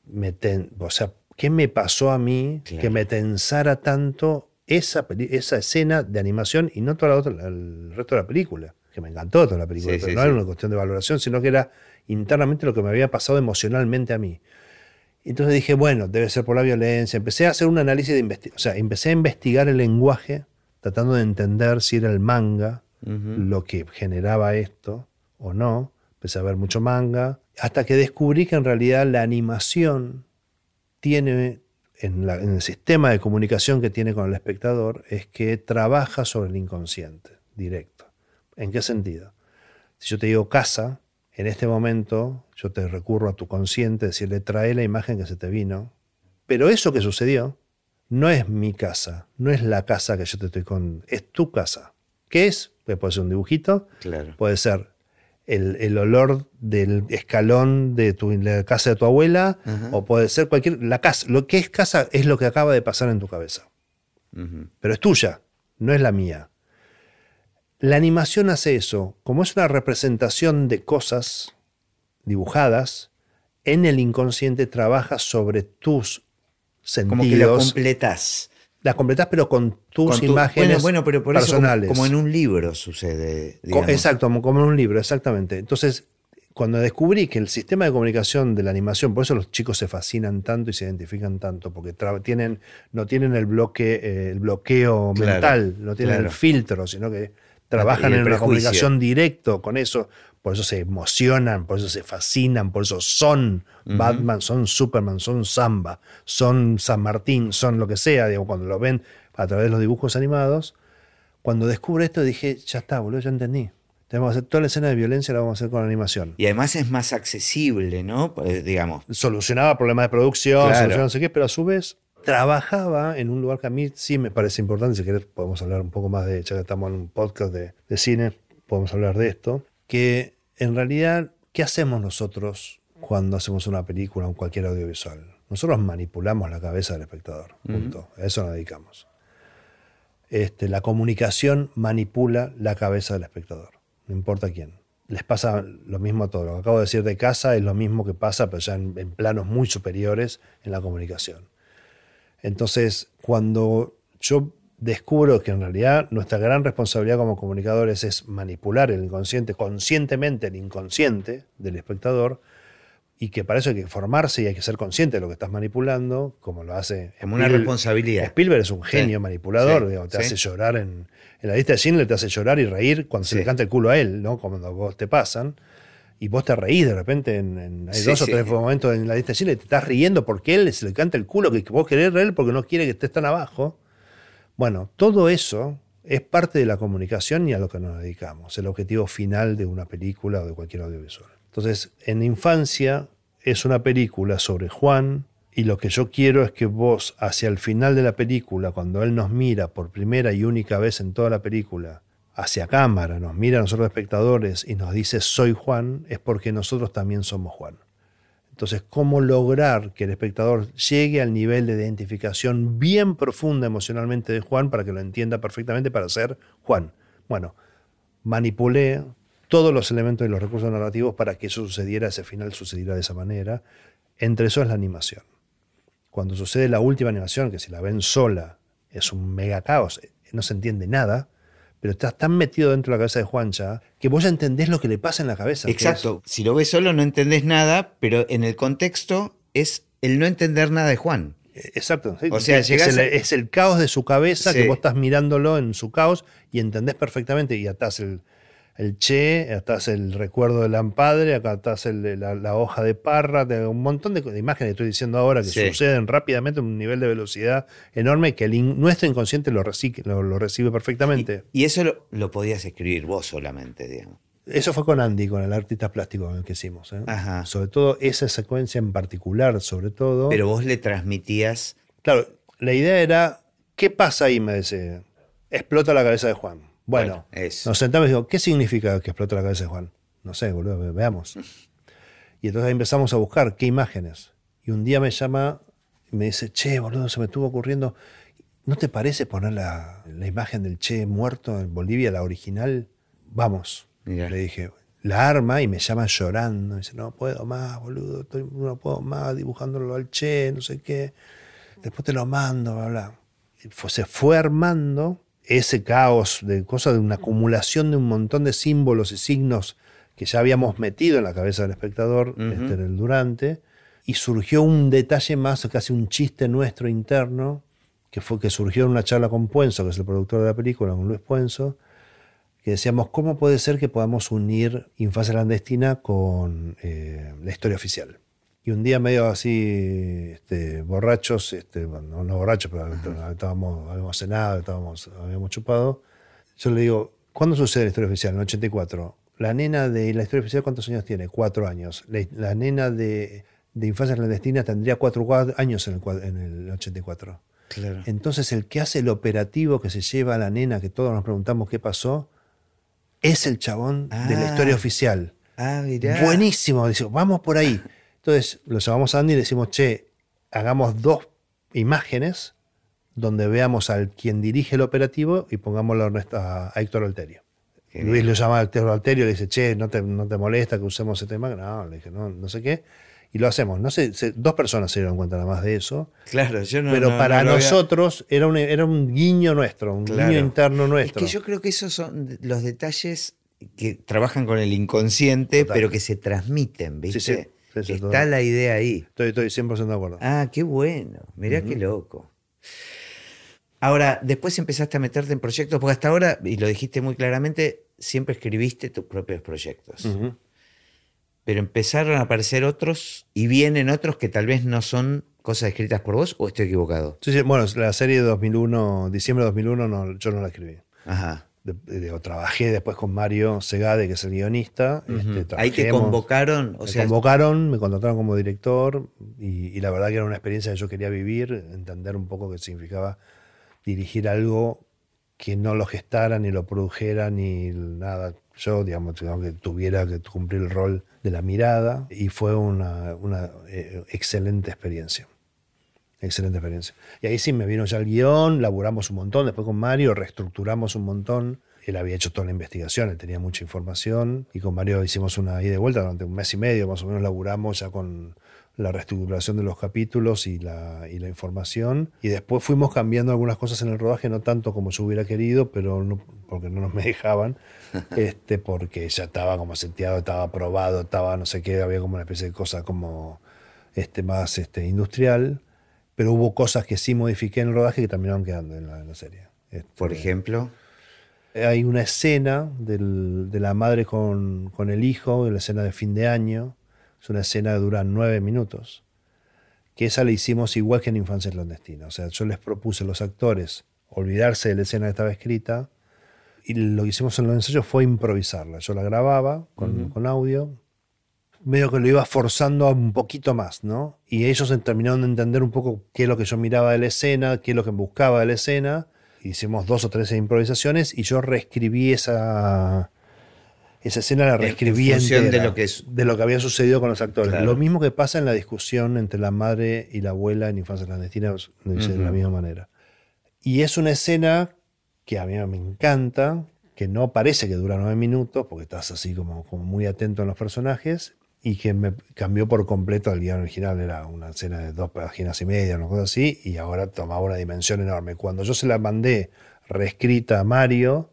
me ten- o sea, qué me pasó a mí Claro. que me tensara tanto esa, esa escena de animación y no toda la otra, el resto de la película? Que me encantó toda la película, Sí, pero sí, no sí. era una cuestión de valoración, sino que era internamente lo que me había pasado emocionalmente a mí. Entonces dije, bueno, debe ser por la violencia. Empecé a hacer un análisis de investigación. O sea, empecé a investigar el lenguaje, tratando de entender si era el manga lo que generaba esto o no. Empecé a ver mucho manga. Hasta que descubrí que en realidad la animación tiene, en, la- en el sistema de comunicación que tiene con el espectador, es que trabaja sobre el inconsciente directo. ¿En qué sentido? Si yo te digo casa, en este momento yo te recurro a tu consciente, decirle trae la imagen que se te vino. Pero eso que sucedió no es mi casa, no es la casa que yo te estoy con, es tu casa. ¿Qué es? Pues puede ser un dibujito, Claro. puede ser el, el olor del escalón de tu, la casa de tu abuela, Ajá. o puede ser cualquier. La casa. Lo que es casa es lo que acaba de pasar en tu cabeza. Pero es tuya, no es la mía. La animación hace eso. Como es una representación de cosas dibujadas, en el inconsciente trabaja sobre tus Como que lo sentidos. completás. la completás, pero con tus Con tu- imágenes bueno, bueno, pero por personales. eso como, como en un libro sucede. Digamos. Exacto, como, como en un libro, exactamente. Entonces, cuando descubrí que el sistema de comunicación de la animación, por eso los chicos se fascinan tanto y se identifican tanto, porque tienen, no tienen el, bloque, eh, el bloqueo Claro, mental, no tienen claro. el filtro, sino que trabajan en una comunicación directo con eso, por eso se emocionan, por eso se fascinan, por eso son Batman, son Superman, son Samba, son San Martín, son lo que sea, digo, cuando lo ven a través de los dibujos animados, cuando descubro esto dije, ya está, boludo, ya entendí. Tenemos que hacer toda la escena de violencia, la vamos a hacer con animación. Y además es más accesible, ¿no? Eh, digamos. Solucionaba problemas de producción, Claro. solucionaba no sé qué, pero a su vez trabajaba en un lugar que a mí sí me parece importante. Si querés, podemos hablar un poco más de, ya que estamos en un podcast de, de cine, podemos hablar de esto. Que en realidad, ¿qué hacemos nosotros cuando hacemos una película o cualquier audiovisual? Nosotros manipulamos la cabeza del espectador. Punto. A eso nos dedicamos. Este, la comunicación manipula la cabeza del espectador, no importa quién. Les pasa lo mismo a todos. Lo que acabo de decir de casa es lo mismo que pasa, pero ya en, en planos muy superiores en la comunicación. Entonces, cuando yo descubro que en realidad nuestra gran responsabilidad como comunicadores es manipular el inconsciente, conscientemente el inconsciente del espectador, y que para eso hay que formarse y hay que ser consciente de lo que estás manipulando, como lo hace Como una responsabilidad. Spielberg es un genio Sí, manipulador, sí, digo, te sí. hace llorar en, en la lista de cine, te hace llorar y reír cuando se le canta el culo a él, ¿no? Cuando vos te pasan. Y vos te reís de repente, en, hay Sí, dos o sí. tres momentos en la lista de cine, te estás riendo porque él se le canta el culo que vos querés reír porque no quiere que estés tan abajo. Bueno, todo eso es parte de la comunicación y a lo que nos dedicamos, el objetivo final de una película o de cualquier audiovisual. Entonces, en infancia es una película sobre Juan y lo que yo quiero es que vos, hacia el final de la película, cuando él nos mira por primera y única vez en toda la película, hacia cámara, nos mira a nosotros espectadores y nos dice soy Juan, es porque nosotros también somos Juan. Entonces, ¿cómo lograr que el espectador llegue al nivel de identificación bien profunda emocionalmente de Juan para que lo entienda perfectamente para ser Juan? Bueno, manipulé todos los elementos y los recursos narrativos para que eso sucediera, ese final sucediera de esa manera. Entre eso es la animación. Cuando sucede la última animación, que si la ven sola es un mega caos, no se entiende nada, pero estás tan metido dentro de la cabeza de Juancha que vos ya entendés lo que le pasa en la cabeza. Exacto. Si lo ves solo no entendés nada, pero en el contexto es el no entender nada de Juan. Exacto. sí. O sea, es, el, a- es el caos de su cabeza Sí. que vos estás mirándolo en su caos y entendés perfectamente. Y atás el, el che, atás el recuerdo del ampadre, acá el- la, la hoja de parra, un montón de, de imágenes que estoy diciendo ahora que Sí. suceden rápidamente a un nivel de velocidad enorme que el in- nuestro inconsciente lo, reci- lo, lo recibe perfectamente. Y eso lo, lo podías escribir vos solamente, digamos. Eso fue con Andy, con el artista plástico con el que hicimos. ¿eh? Ajá. Sobre todo esa secuencia en particular, sobre todo. Pero vos le transmitías. Claro, la idea era, ¿qué pasa ahí? Me dice, explota la cabeza de Juan. Bueno, nos sentamos y digo, ¿qué significa que explota la cabeza de Juan? No sé, boludo, ve- veamos. Y entonces empezamos a buscar qué imágenes. Y un día me llama y me dice, che, boludo, se me estuvo ocurriendo, ¿no te parece poner la, la imagen del Che muerto en Bolivia, la original? Vamos. Le dije, la arma y me llama llorando. Dice, no puedo más, boludo, estoy- no puedo más dibujándolo al Che, no sé qué. Después te lo mando, bla, bla. Y fue- se fue armando ese caos de cosas, de una acumulación de un montón de símbolos y signos que ya habíamos metido en la cabeza del espectador este, en el durante. Y surgió un detalle más, casi un chiste nuestro interno, que fue que surgió en una charla con Puenzo, que es el productor de la película, con Luis Puenzo, que decíamos, ¿cómo puede ser que podamos unir Infancia Clandestina con eh, la historia oficial? Y un día medio así, este, borrachos, este, bueno, no, borrachos, pero estábamos, habíamos cenado, estábamos, habíamos chupado, yo le digo, ¿cuándo sucede la historia oficial? En el 84. La nena de la historia oficial, ¿cuántos años tiene? Cuatro años. La, la nena de, de Infancia Clandestina tendría cuatro cua- años en el, cua- en el 84. Claro. Entonces el que hace el operativo que se lleva a la nena, que todos nos preguntamos qué pasó, es el chabón de la Ah. historia oficial. Ah, mirá. Buenísimo, dice, vamos por ahí. Entonces lo llamamos a Andy y le decimos, che, hagamos dos imágenes donde veamos al quien dirige el operativo y pongámoslo a, Ernesto- a Héctor Alterio. Luis lo llama a Héctor Alterio y le dice, che, ¿no te, no te molesta que usemos ese tema? No, le dije, no, no sé qué. Y lo hacemos. No sé, se- dos personas se dieron cuenta nada más de eso. Claro, yo no. pero no- para no lo había- nosotros era, un, era un guiño nuestro, un Claro. guiño interno Es nuestro. que yo creo que esos son los detalles que trabajan con el inconsciente, Total. pero que se transmiten, ¿viste? Sí, sí. Sí, sí, Está la idea ahí. Estoy, estoy 100% de acuerdo. Ah, qué bueno. Mirá qué loco. Ahora, después empezaste a meterte en proyectos, porque hasta ahora, y lo dijiste muy claramente, siempre escribiste tus propios proyectos. Pero empezaron a aparecer otros y vienen otros que tal vez no son cosas escritas por vos, o estoy equivocado. Sí, sí, bueno, la serie de 2001, diciembre de 2001, no, yo no la escribí. Ajá. De- de- trabajé después con Mario Segade, que es el guionista. este, Ahí te convocaron, o me sea, convocaron, me contrataron como director y, y la verdad que era una experiencia que yo quería vivir, entender un poco qué significaba dirigir algo que no lo gestara, ni lo produjera, ni nada. Yo, digamos, digamos, que tuviera que cumplir el rol de la mirada y fue una, una, eh, excelente experiencia. Excelente experiencia. Y ahí sí me vino ya el guion, laburamos un montón, después con Mario reestructuramos un montón. Él había hecho toda la investigación, él tenía mucha información y con Mario hicimos una ida y vuelta durante un mes y medio, más o menos laburamos ya con la reestructuración de los capítulos y la, y la información. Y después fuimos cambiando algunas cosas en el rodaje, no tanto como yo hubiera querido, pero no, porque no nos me dejaban, este, porque ya estaba como seteado, estaba aprobado, estaba no sé qué, había como una especie de cosa como este, más este, industrial. Pero hubo cosas que sí modifiqué en el rodaje que terminaron quedando en la, en la serie. Este, por ejemplo, Hay una escena del- de la madre con, con el hijo, la escena de fin de año. Es una escena que dura nueve minutos. Que esa la hicimos igual que en Infancia Clandestina. O sea, yo les propuse a los actores olvidarse de la escena que estaba escrita. Y lo que hicimos en los ensayos fue improvisarla. Yo la grababa con, con audio. Medio que lo iba forzando un poquito más, ¿no? Y ellos terminaron de entender un poco qué es lo que yo miraba de la escena, qué es lo que buscaba de la escena. Hicimos dos o tres improvisaciones y yo reescribí esa, esa escena, la En- en reescribí función de entera, lo que es- de lo que había sucedido con los actores. Claro. Lo mismo que pasa en la discusión entre la madre y la abuela en Infancia Clandestina, lo hice de la misma manera. Y es una escena que a mí me encanta, que no parece que dura nueve minutos, porque estás así como, como muy atento en los personajes, y que me cambió por completo el guion original. Era una escena de dos páginas y media, una cosa así, y ahora tomaba una dimensión enorme. Cuando yo se la mandé reescrita a Mario,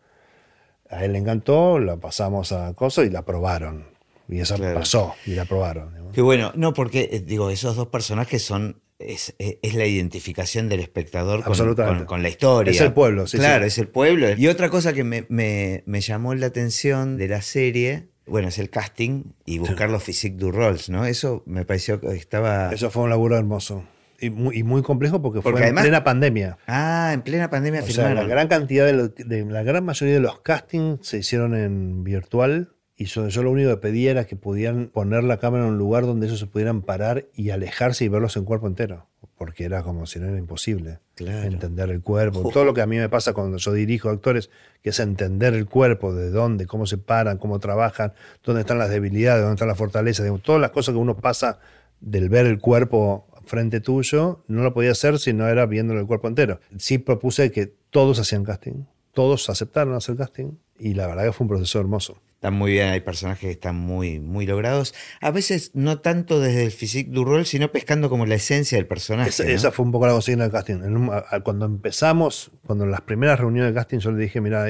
a él le encantó, la pasamos a Coso y la aprobaron. Y esa Claro. pasó, y la aprobaron. digamos. Qué bueno, no, porque eh, digo, esos dos personajes son. Es, es- es la identificación del espectador con, Absolutamente. con- con la historia. Es el pueblo, sí, Claro, sí. es el pueblo. Y otra cosa que me, me- me llamó la atención de la serie, bueno, es el casting y buscar los physique du roles, ¿no? Eso me pareció que estaba. Eso fue un laburo hermoso. Y muy, y muy complejo porque, Porque fue además- en plena pandemia. Ah, en plena pandemia O sea, la gran cantidad de, lo- de- la gran mayoría de los castings se hicieron en virtual y yo, yo lo único que pedía era que pudieran poner la cámara en un lugar donde ellos se pudieran parar y alejarse y verlos en cuerpo entero, porque era como si no era imposible Claro. entender el cuerpo. Todo lo que a mí me pasa cuando yo dirijo actores, que es entender el cuerpo, de dónde, cómo se paran, cómo trabajan, dónde están las debilidades, dónde están las fortalezas, todas las cosas que uno pasa del ver el cuerpo frente tuyo, no lo podía hacer si no era viéndolo el cuerpo entero. Sí propuse que todos hacían casting, todos aceptaron hacer casting y la verdad que fue un proceso hermoso. Están muy bien, hay personajes que están muy, muy logrados. A veces no tanto desde el physique du rol, sino pescando como la esencia del personaje. Esa, ¿no? esa fue un poco la consigna del casting. Un- a- a- cuando empezamos, cuando en las primeras reuniones de casting, yo le dije, mira,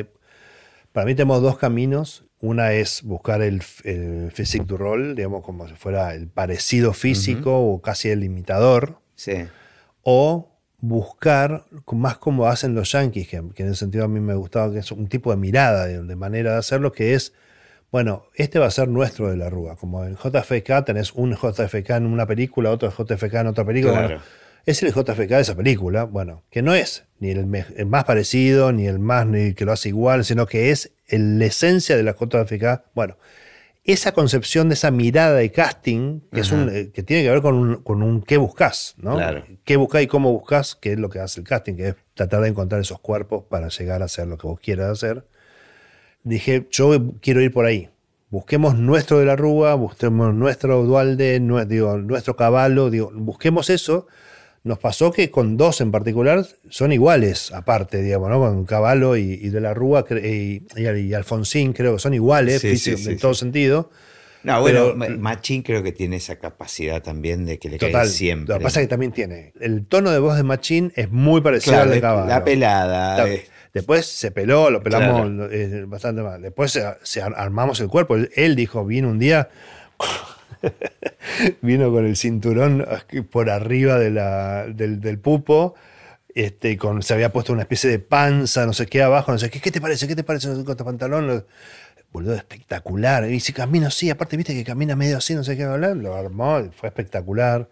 para mí tenemos dos caminos. Una es buscar el, el physique du rol, digamos, como si fuera el parecido físico o casi el imitador. Sí. O buscar más como hacen los yankees, que, en ese sentido a mí me gustaba, que es un tipo de mirada, de manera de hacerlo, que es, bueno, este va a ser nuestro de la Rúa. Como en JFK tenés un JFK en una película, otro JFK en otra película. Claro. Bueno, es el JFK de esa película, bueno, que no es ni el, el más parecido, ni el más ni que lo hace igual, sino que es el- la esencia de la JFK. Bueno, esa concepción de esa mirada de casting, que, es un, eh, que tiene que ver con un, con un qué buscas, ¿no? Claro. ¿Qué buscas y cómo buscas? Que es lo que hace el casting, que es tratar de encontrar esos cuerpos para llegar a hacer lo que vos quieras hacer. Dije, yo quiero ir por ahí. Busquemos nuestro de la Rúa, busquemos nuestro Dualde, digo, nuestro caballo, digo, busquemos eso. Nos pasó que con dos en particular son iguales, aparte, digamos, ¿no? Con Caballo y, y de la Rúa y, y, y Alfonsín, creo que son iguales, Sí, físico- sí, sí, en todo sentido. No, bueno, Pero- Machín creo que tiene esa capacidad también de que le Total. caiga siempre. Lo que pasa es que también tiene. El tono de voz de Machín es muy parecido Claro, al de Caballo. la pelada. Eh, Después se peló, lo pelamos Claro. eh, bastante mal. Después se, se ar- armamos el cuerpo. Él, él dijo, vino un día, vino con el cinturón por arriba de la- del, del pupo. Este, con, se había puesto una especie de panza, no sé qué abajo, no sé qué. ¿Qué te parece? ¿Qué te parece con este pantalón? Lo- Boludo, espectacular. Y si camino así, aparte viste que camina medio así, no sé qué hablar. Lo armó, fue espectacular.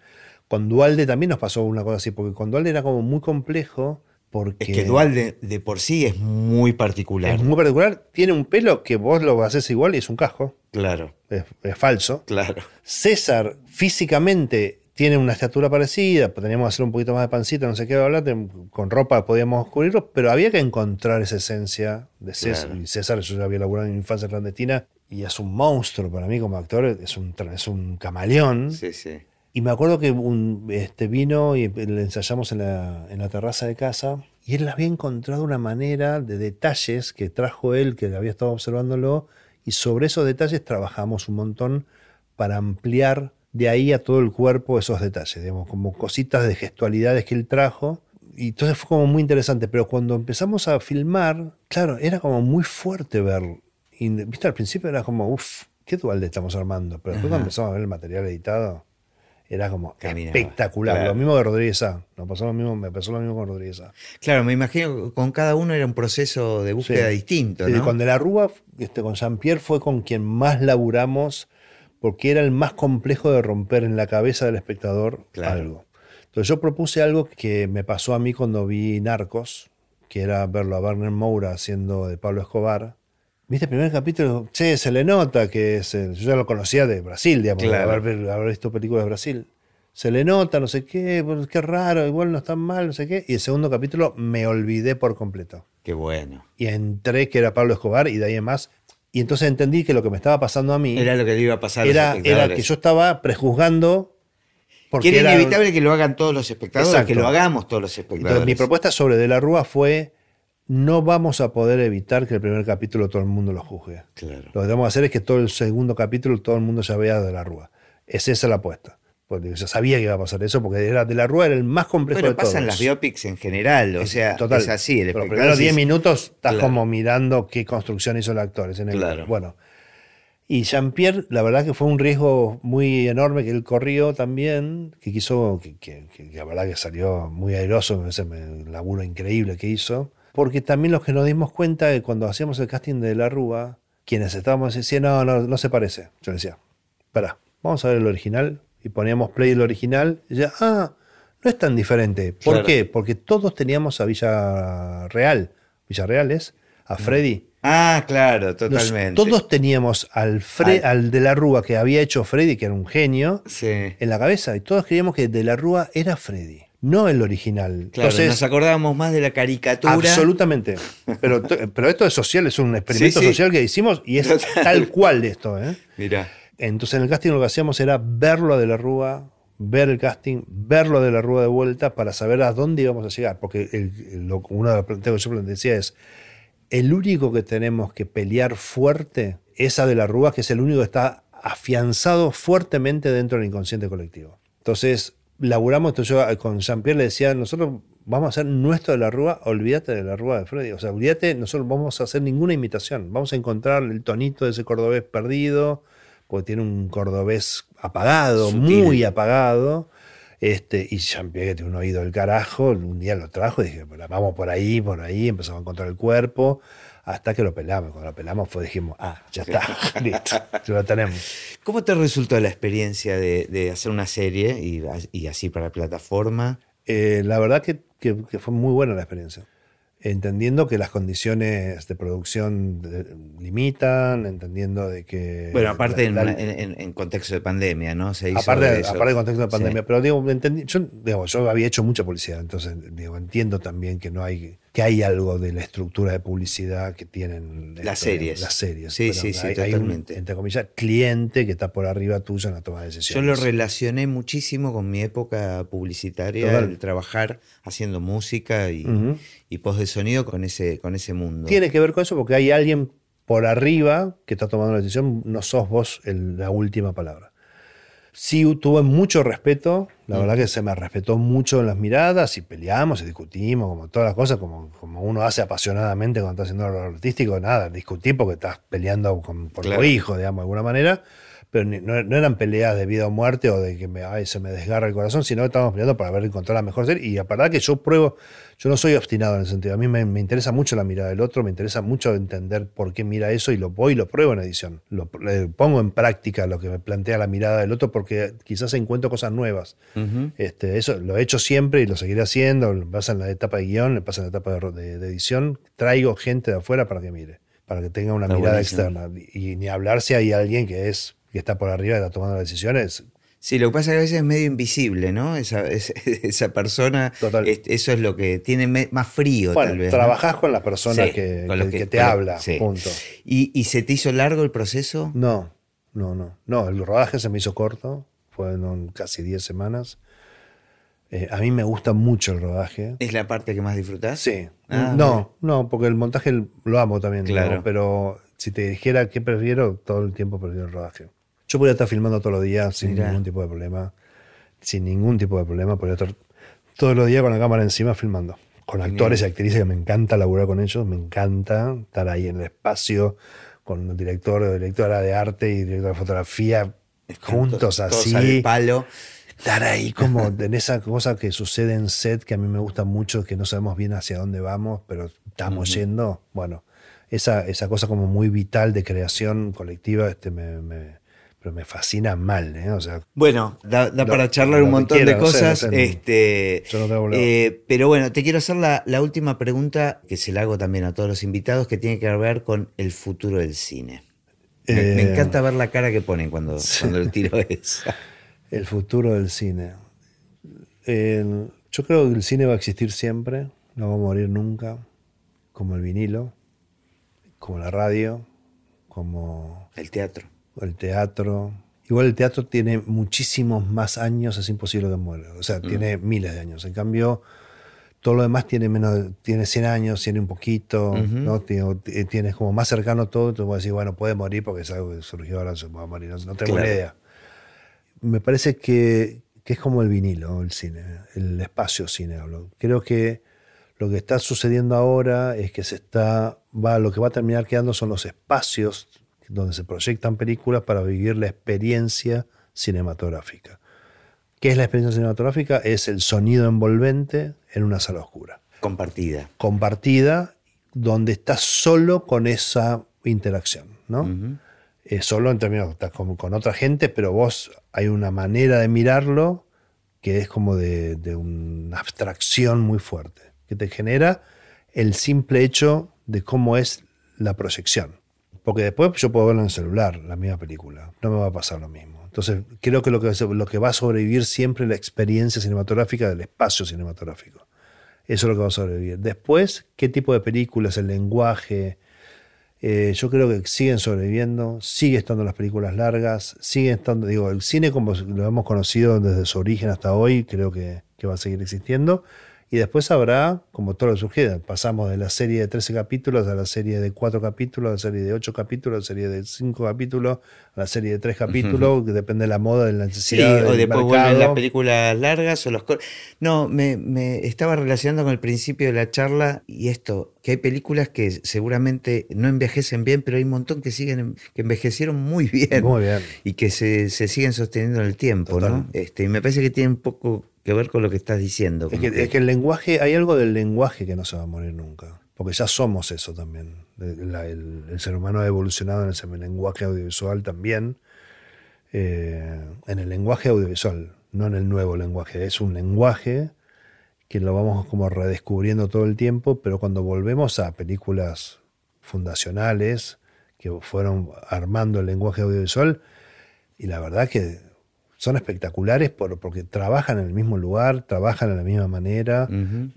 Con Dualde también nos pasó una cosa así, porque con Dualde era como muy complejo. Porque Es que Dualde de por sí es muy particular. es muy particular. Tiene un pelo que vos lo haces igual y es un casco. Claro, Es, es falso. claro. César físicamente tiene una estatura parecida. Teníamos que hacer un poquito más de pancita, no sé qué hablar. de- Con ropa podíamos cubrirlo, pero había que encontrar esa esencia de César. Claro. Y César, yo ya había laburado en infancia clandestina y es un monstruo para mí como actor. Es un, es un camaleón. Sí, sí. Y me acuerdo que un, este, vino y le ensayamos en la, en la terraza de casa y él había encontrado una manera de detalles que trajo él, que había estado observándolo, y sobre esos detalles trabajamos un montón para ampliar de ahí a todo el cuerpo esos detalles, digamos, como cositas de gestualidades que él trajo. Y entonces fue como muy interesante, pero cuando empezamos a filmar, claro, era como muy fuerte ver. Y viste, al principio era como, uff, qué dualde estamos armando. Pero después cuando empezamos a ver el material editado, era como Caminaba, espectacular. claro. Lo mismo que Rodríguez A. Nos pasó lo mismo, me pasó lo mismo con Rodríguez A. Claro, me imagino que con cada uno era un proceso de búsqueda Sí. distinto, Sí, ¿no? Con De la Rúa, este, con Jean-Pierre fue con quien más laburamos porque era el más complejo de romper en la cabeza del espectador Claro. algo. Entonces yo propuse algo que me pasó a mí cuando vi Narcos, que era verlo a Werner Moura haciendo de Pablo Escobar. ¿Viste el primer capítulo? Che, se le nota que es yo ya lo conocía de Brasil, digamos, Claro. haber, haber visto películas de Brasil. Se le nota, no sé qué, pues, qué raro, igual no está mal, no sé qué. Y el segundo capítulo me olvidé por completo Qué bueno. y entré que era Pablo Escobar y de ahí en más. Y entonces entendí que lo que me estaba pasando a mí Era lo que le iba a pasar a los era, era que yo estaba prejuzgando. Porque que era era- inevitable que lo hagan todos los espectadores, Exacto. que lo hagamos todos los espectadores. Entonces, mi propuesta sobre De la Rúa fue: no vamos a poder evitar que el primer capítulo todo el mundo lo juzgue. Claro. Lo que tenemos que hacer es que todo el segundo capítulo todo el mundo ya vea De la Rúa. Es esa la apuesta. Porque yo sabía que iba a pasar eso, porque era De la Rúa era el más complejo Bueno, de todos. pasan las biopics en general, o sea, Total. es así. El los primeros 10 dice- minutos estás Claro. como mirando qué construcción hizo el actor. es en el- Claro. Bueno. Y Jean-Pierre, la verdad que fue un riesgo muy enorme que él corrió también, que quiso, que, que- que la verdad que salió muy airoso, ese laburo increíble que hizo. Porque también los que nos dimos cuenta que cuando hacíamos el casting de La Rúa, quienes estábamos diciendo, no, no, no se parece. Yo le decía, espera, vamos a ver el original. Y poníamos play el original. Y ya, ah, no es tan diferente. ¿Por Claro. qué? Porque todos teníamos a Villarreal, Villarreal es, a Freddy. Ah, claro, Nos- totalmente. todos teníamos al, Fre- Al- al de la Rúa que había hecho Freddy, que era un genio, Sí. en la cabeza. Y todos creíamos que de la Rúa era Freddy, no el original. Claro, Entonces, nos acordábamos más de la caricatura. Absolutamente. Pero, pero esto es social, es un experimento Sí, sí. social que hicimos y es Total. tal cual esto. ¿eh? Mirá. Entonces en el casting lo que hacíamos era verlo a de la Rúa, ver el casting, verlo de la Rúa de vuelta para saber a dónde íbamos a llegar. Porque el- el- lo- uno de los planteos que yo decía es, el único que tenemos que pelear fuerte es a de la Rúa, que es el único que está afianzado fuertemente dentro del inconsciente colectivo. Entonces, laburamos, entonces yo eh, con Jean-Pierre le decía, nosotros vamos a hacer nuestro de la Rúa, olvídate de la Rúa de Freddy. O sea, olvídate, nosotros vamos a hacer ninguna imitación. Vamos a encontrar el tonito de ese cordobés perdido, porque tiene un cordobés apagado, Sutil. muy apagado. Este, y Jean-Pierre, que tiene un oído del carajo, un día lo trajo y dije, "Bueno, vamos por ahí, por ahí, empezamos a encontrar el cuerpo, hasta que lo pelamos. Cuando lo pelamos fue, dijimos, ah, ya está, listo, ya lo tenemos. ¿Cómo te resultó la experiencia de, de hacer una serie y, y así para plataforma? Eh, la verdad que, que- que fue muy buena la experiencia. Entendiendo que las condiciones de producción de- limitan, entendiendo de que... Bueno, aparte la- en, la- en- en- en contexto de pandemia, ¿no? Se hizo aparte, eso. aparte del contexto de Sí. pandemia, pero digo, entendí- yo, digo, yo había hecho mucha publicidad, entonces digo, entiendo también que no hay, que hay algo de la estructura de publicidad que tienen Las esto, series. Las series. Sí, sí, sí, hay, hay un, totalmente. entre comillas, cliente que está por arriba tuyo en la toma de Yo decisiones. lo relacioné muchísimo con mi época publicitaria, Total. el trabajar haciendo música y, Ujú. y post de sonido con ese, con ese mundo. Tiene que ver con eso porque hay alguien por arriba que está tomando la decisión, no sos vos el- la última palabra. Sí tuve mucho respeto, la verdad que se me respetó mucho en las miradas y peleamos y discutimos, como todas las cosas, como, como uno hace apasionadamente cuando está haciendo lo artístico, nada, discutir porque estás peleando con, por Claro. tu hijo, digamos, de alguna manera, pero ni- no, no eran peleas de vida o muerte o de que me, ay, se me desgarra el corazón, sino que estábamos peleando para ver encontrar la mejor serie. Y la verdad que yo pruebo, yo no soy obstinado en ese sentido. A mí me, me interesa mucho la mirada del otro, me interesa mucho entender por qué mira eso y lo voy y lo pruebo en edición. Lo, le pongo en práctica lo que me plantea la mirada del otro porque quizás encuentro cosas nuevas. Este, eso lo he hecho siempre y lo seguiré haciendo. Me pasa en la etapa de guion, me pasa en la etapa de, ro- de- de edición. Traigo gente de afuera para que mire, para que tenga una Está mirada buenísimo. externa. Y, ni hablar si hay alguien que es que está por arriba y está tomando las decisiones. Sí, lo que pasa es que a veces es medio invisible, ¿no? Esa, es- esa persona, Total. es- eso es lo que tiene más frío, Bueno, tal vez. ¿no? trabajás con la persona Sí, que, con que- que- que te con habla, sí. punto. ¿Y, y se te hizo largo el proceso? No, no, no. No, el rodaje se me hizo corto, fueron casi 10 semanas. Eh, a mí me gusta mucho el rodaje. ¿Es la parte que más disfrutás? Sí. Ah, no, no, porque el montaje lo amo también. Claro. ¿no? Pero si te dijera qué prefiero, todo el tiempo prefiero el rodaje. Yo podría estar filmando todos los días sin Mirá. ningún tipo de problema. Sin ningún tipo de problema. Podría estar todos los días con la cámara encima filmando. Con Genial. actores y actrices que me encanta laburar con ellos. Me encanta estar ahí en el espacio con un director o directora de arte y directora de fotografía juntos así. palo. estar ahí como en esa cosa que sucede en set que a mí me gusta mucho, que no sabemos bien hacia dónde vamos, pero estamos yendo. Bueno, esa, esa cosa como muy vital de creación colectiva este, me, pero me fascina mal, ¿eh? O sea, bueno, da, para charlar un montón de cosas. este, eh, pero bueno, te quiero hacer la, última pregunta, que se la hago también a todos los invitados, que tiene que ver con el futuro del cine. Me, eh, encanta ver la cara que ponen cuando, cuando el tiro es. El futuro del cine. yo creo que el cine va a existir siempre, no va a morir nunca, como el vinilo, como la radio, como... El teatro. El teatro. Igual el teatro tiene muchísimos más años, es imposible que muera. O sea, mm. tiene miles de años. En cambio, todo lo demás tiene menos, tiene 100 años, tiene un poquito, ¿no? Tienes como más cercano todo, tú puedes decir, bueno, puede morir porque es algo que surgió ahora, se puede morir, no, tengo ni idea me parece que, es como el vinilo, el cine, el espacio cine. Creo que lo que está sucediendo ahora es que se está, va, lo que va a terminar quedando son los espacios donde se proyectan películas para vivir la experiencia cinematográfica. ¿Qué es la experiencia cinematográfica? Es el sonido envolvente en una sala oscura. Compartida. Compartida, donde estás solo con esa interacción, ¿no? solo en términos, estás con, con, otra gente, pero vos hay una manera de mirarlo que es como de, una abstracción muy fuerte, que te genera el simple hecho de cómo es la proyección. Porque después yo puedo verlo en el celular, la misma película, no me va a pasar lo mismo. Entonces, creo que lo que, va a sobrevivir siempre es la experiencia cinematográfica del espacio cinematográfico. Eso es lo que va a sobrevivir. Después, ¿qué tipo de películas, el lenguaje, eh, yo creo que siguen sobreviviendo, sigue estando las películas largas, sigue estando, digo, el cine como lo hemos conocido desde su origen hasta hoy, creo que va a seguir existiendo. Y después habrá, como todo lo que surgiera, pasamos de la serie de 13 capítulos a la serie de 4 capítulos, a la serie de 8 capítulos, a la serie de 5 capítulos, a la serie de 3 capítulos, que depende de la moda, de la necesidad. Sí, o después vuelven las películas largas o los No, me, me, estaba relacionando con el principio de la charla y esto, que hay películas que seguramente no envejecen bien, pero hay un montón que siguen, que envejecieron muy bien. Muy bien. Y que se, se siguen sosteniendo en el tiempo, ¿no? Este, y me parece que tiene un poco que ver con lo que estás diciendo. Es que, el lenguaje, hay algo del lenguaje que no se va a morir nunca, porque ya somos eso también. El, ser humano ha evolucionado en el lenguaje audiovisual también, eh, en el lenguaje audiovisual, no en el nuevo lenguaje, es un lenguaje que lo vamos como redescubriendo todo el tiempo, pero cuando volvemos a películas fundacionales que fueron armando el lenguaje audiovisual, y la verdad que son espectaculares por, porque trabajan en el mismo lugar, trabajan de la misma manera.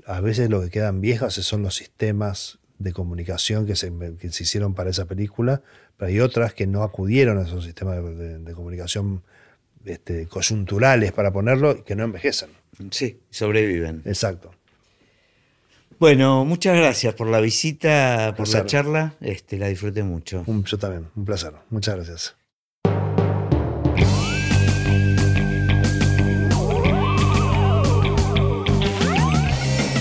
A veces lo que quedan viejas son los sistemas de comunicación que se, hicieron para esa película, pero hay otras que no acudieron a esos sistemas de, comunicación este, coyunturales, para ponerlo, y que no envejecen. Sí, sobreviven. Exacto. Bueno, muchas gracias por la visita, por la charla. Este, la disfruté mucho. yo también, un placer. Muchas gracias.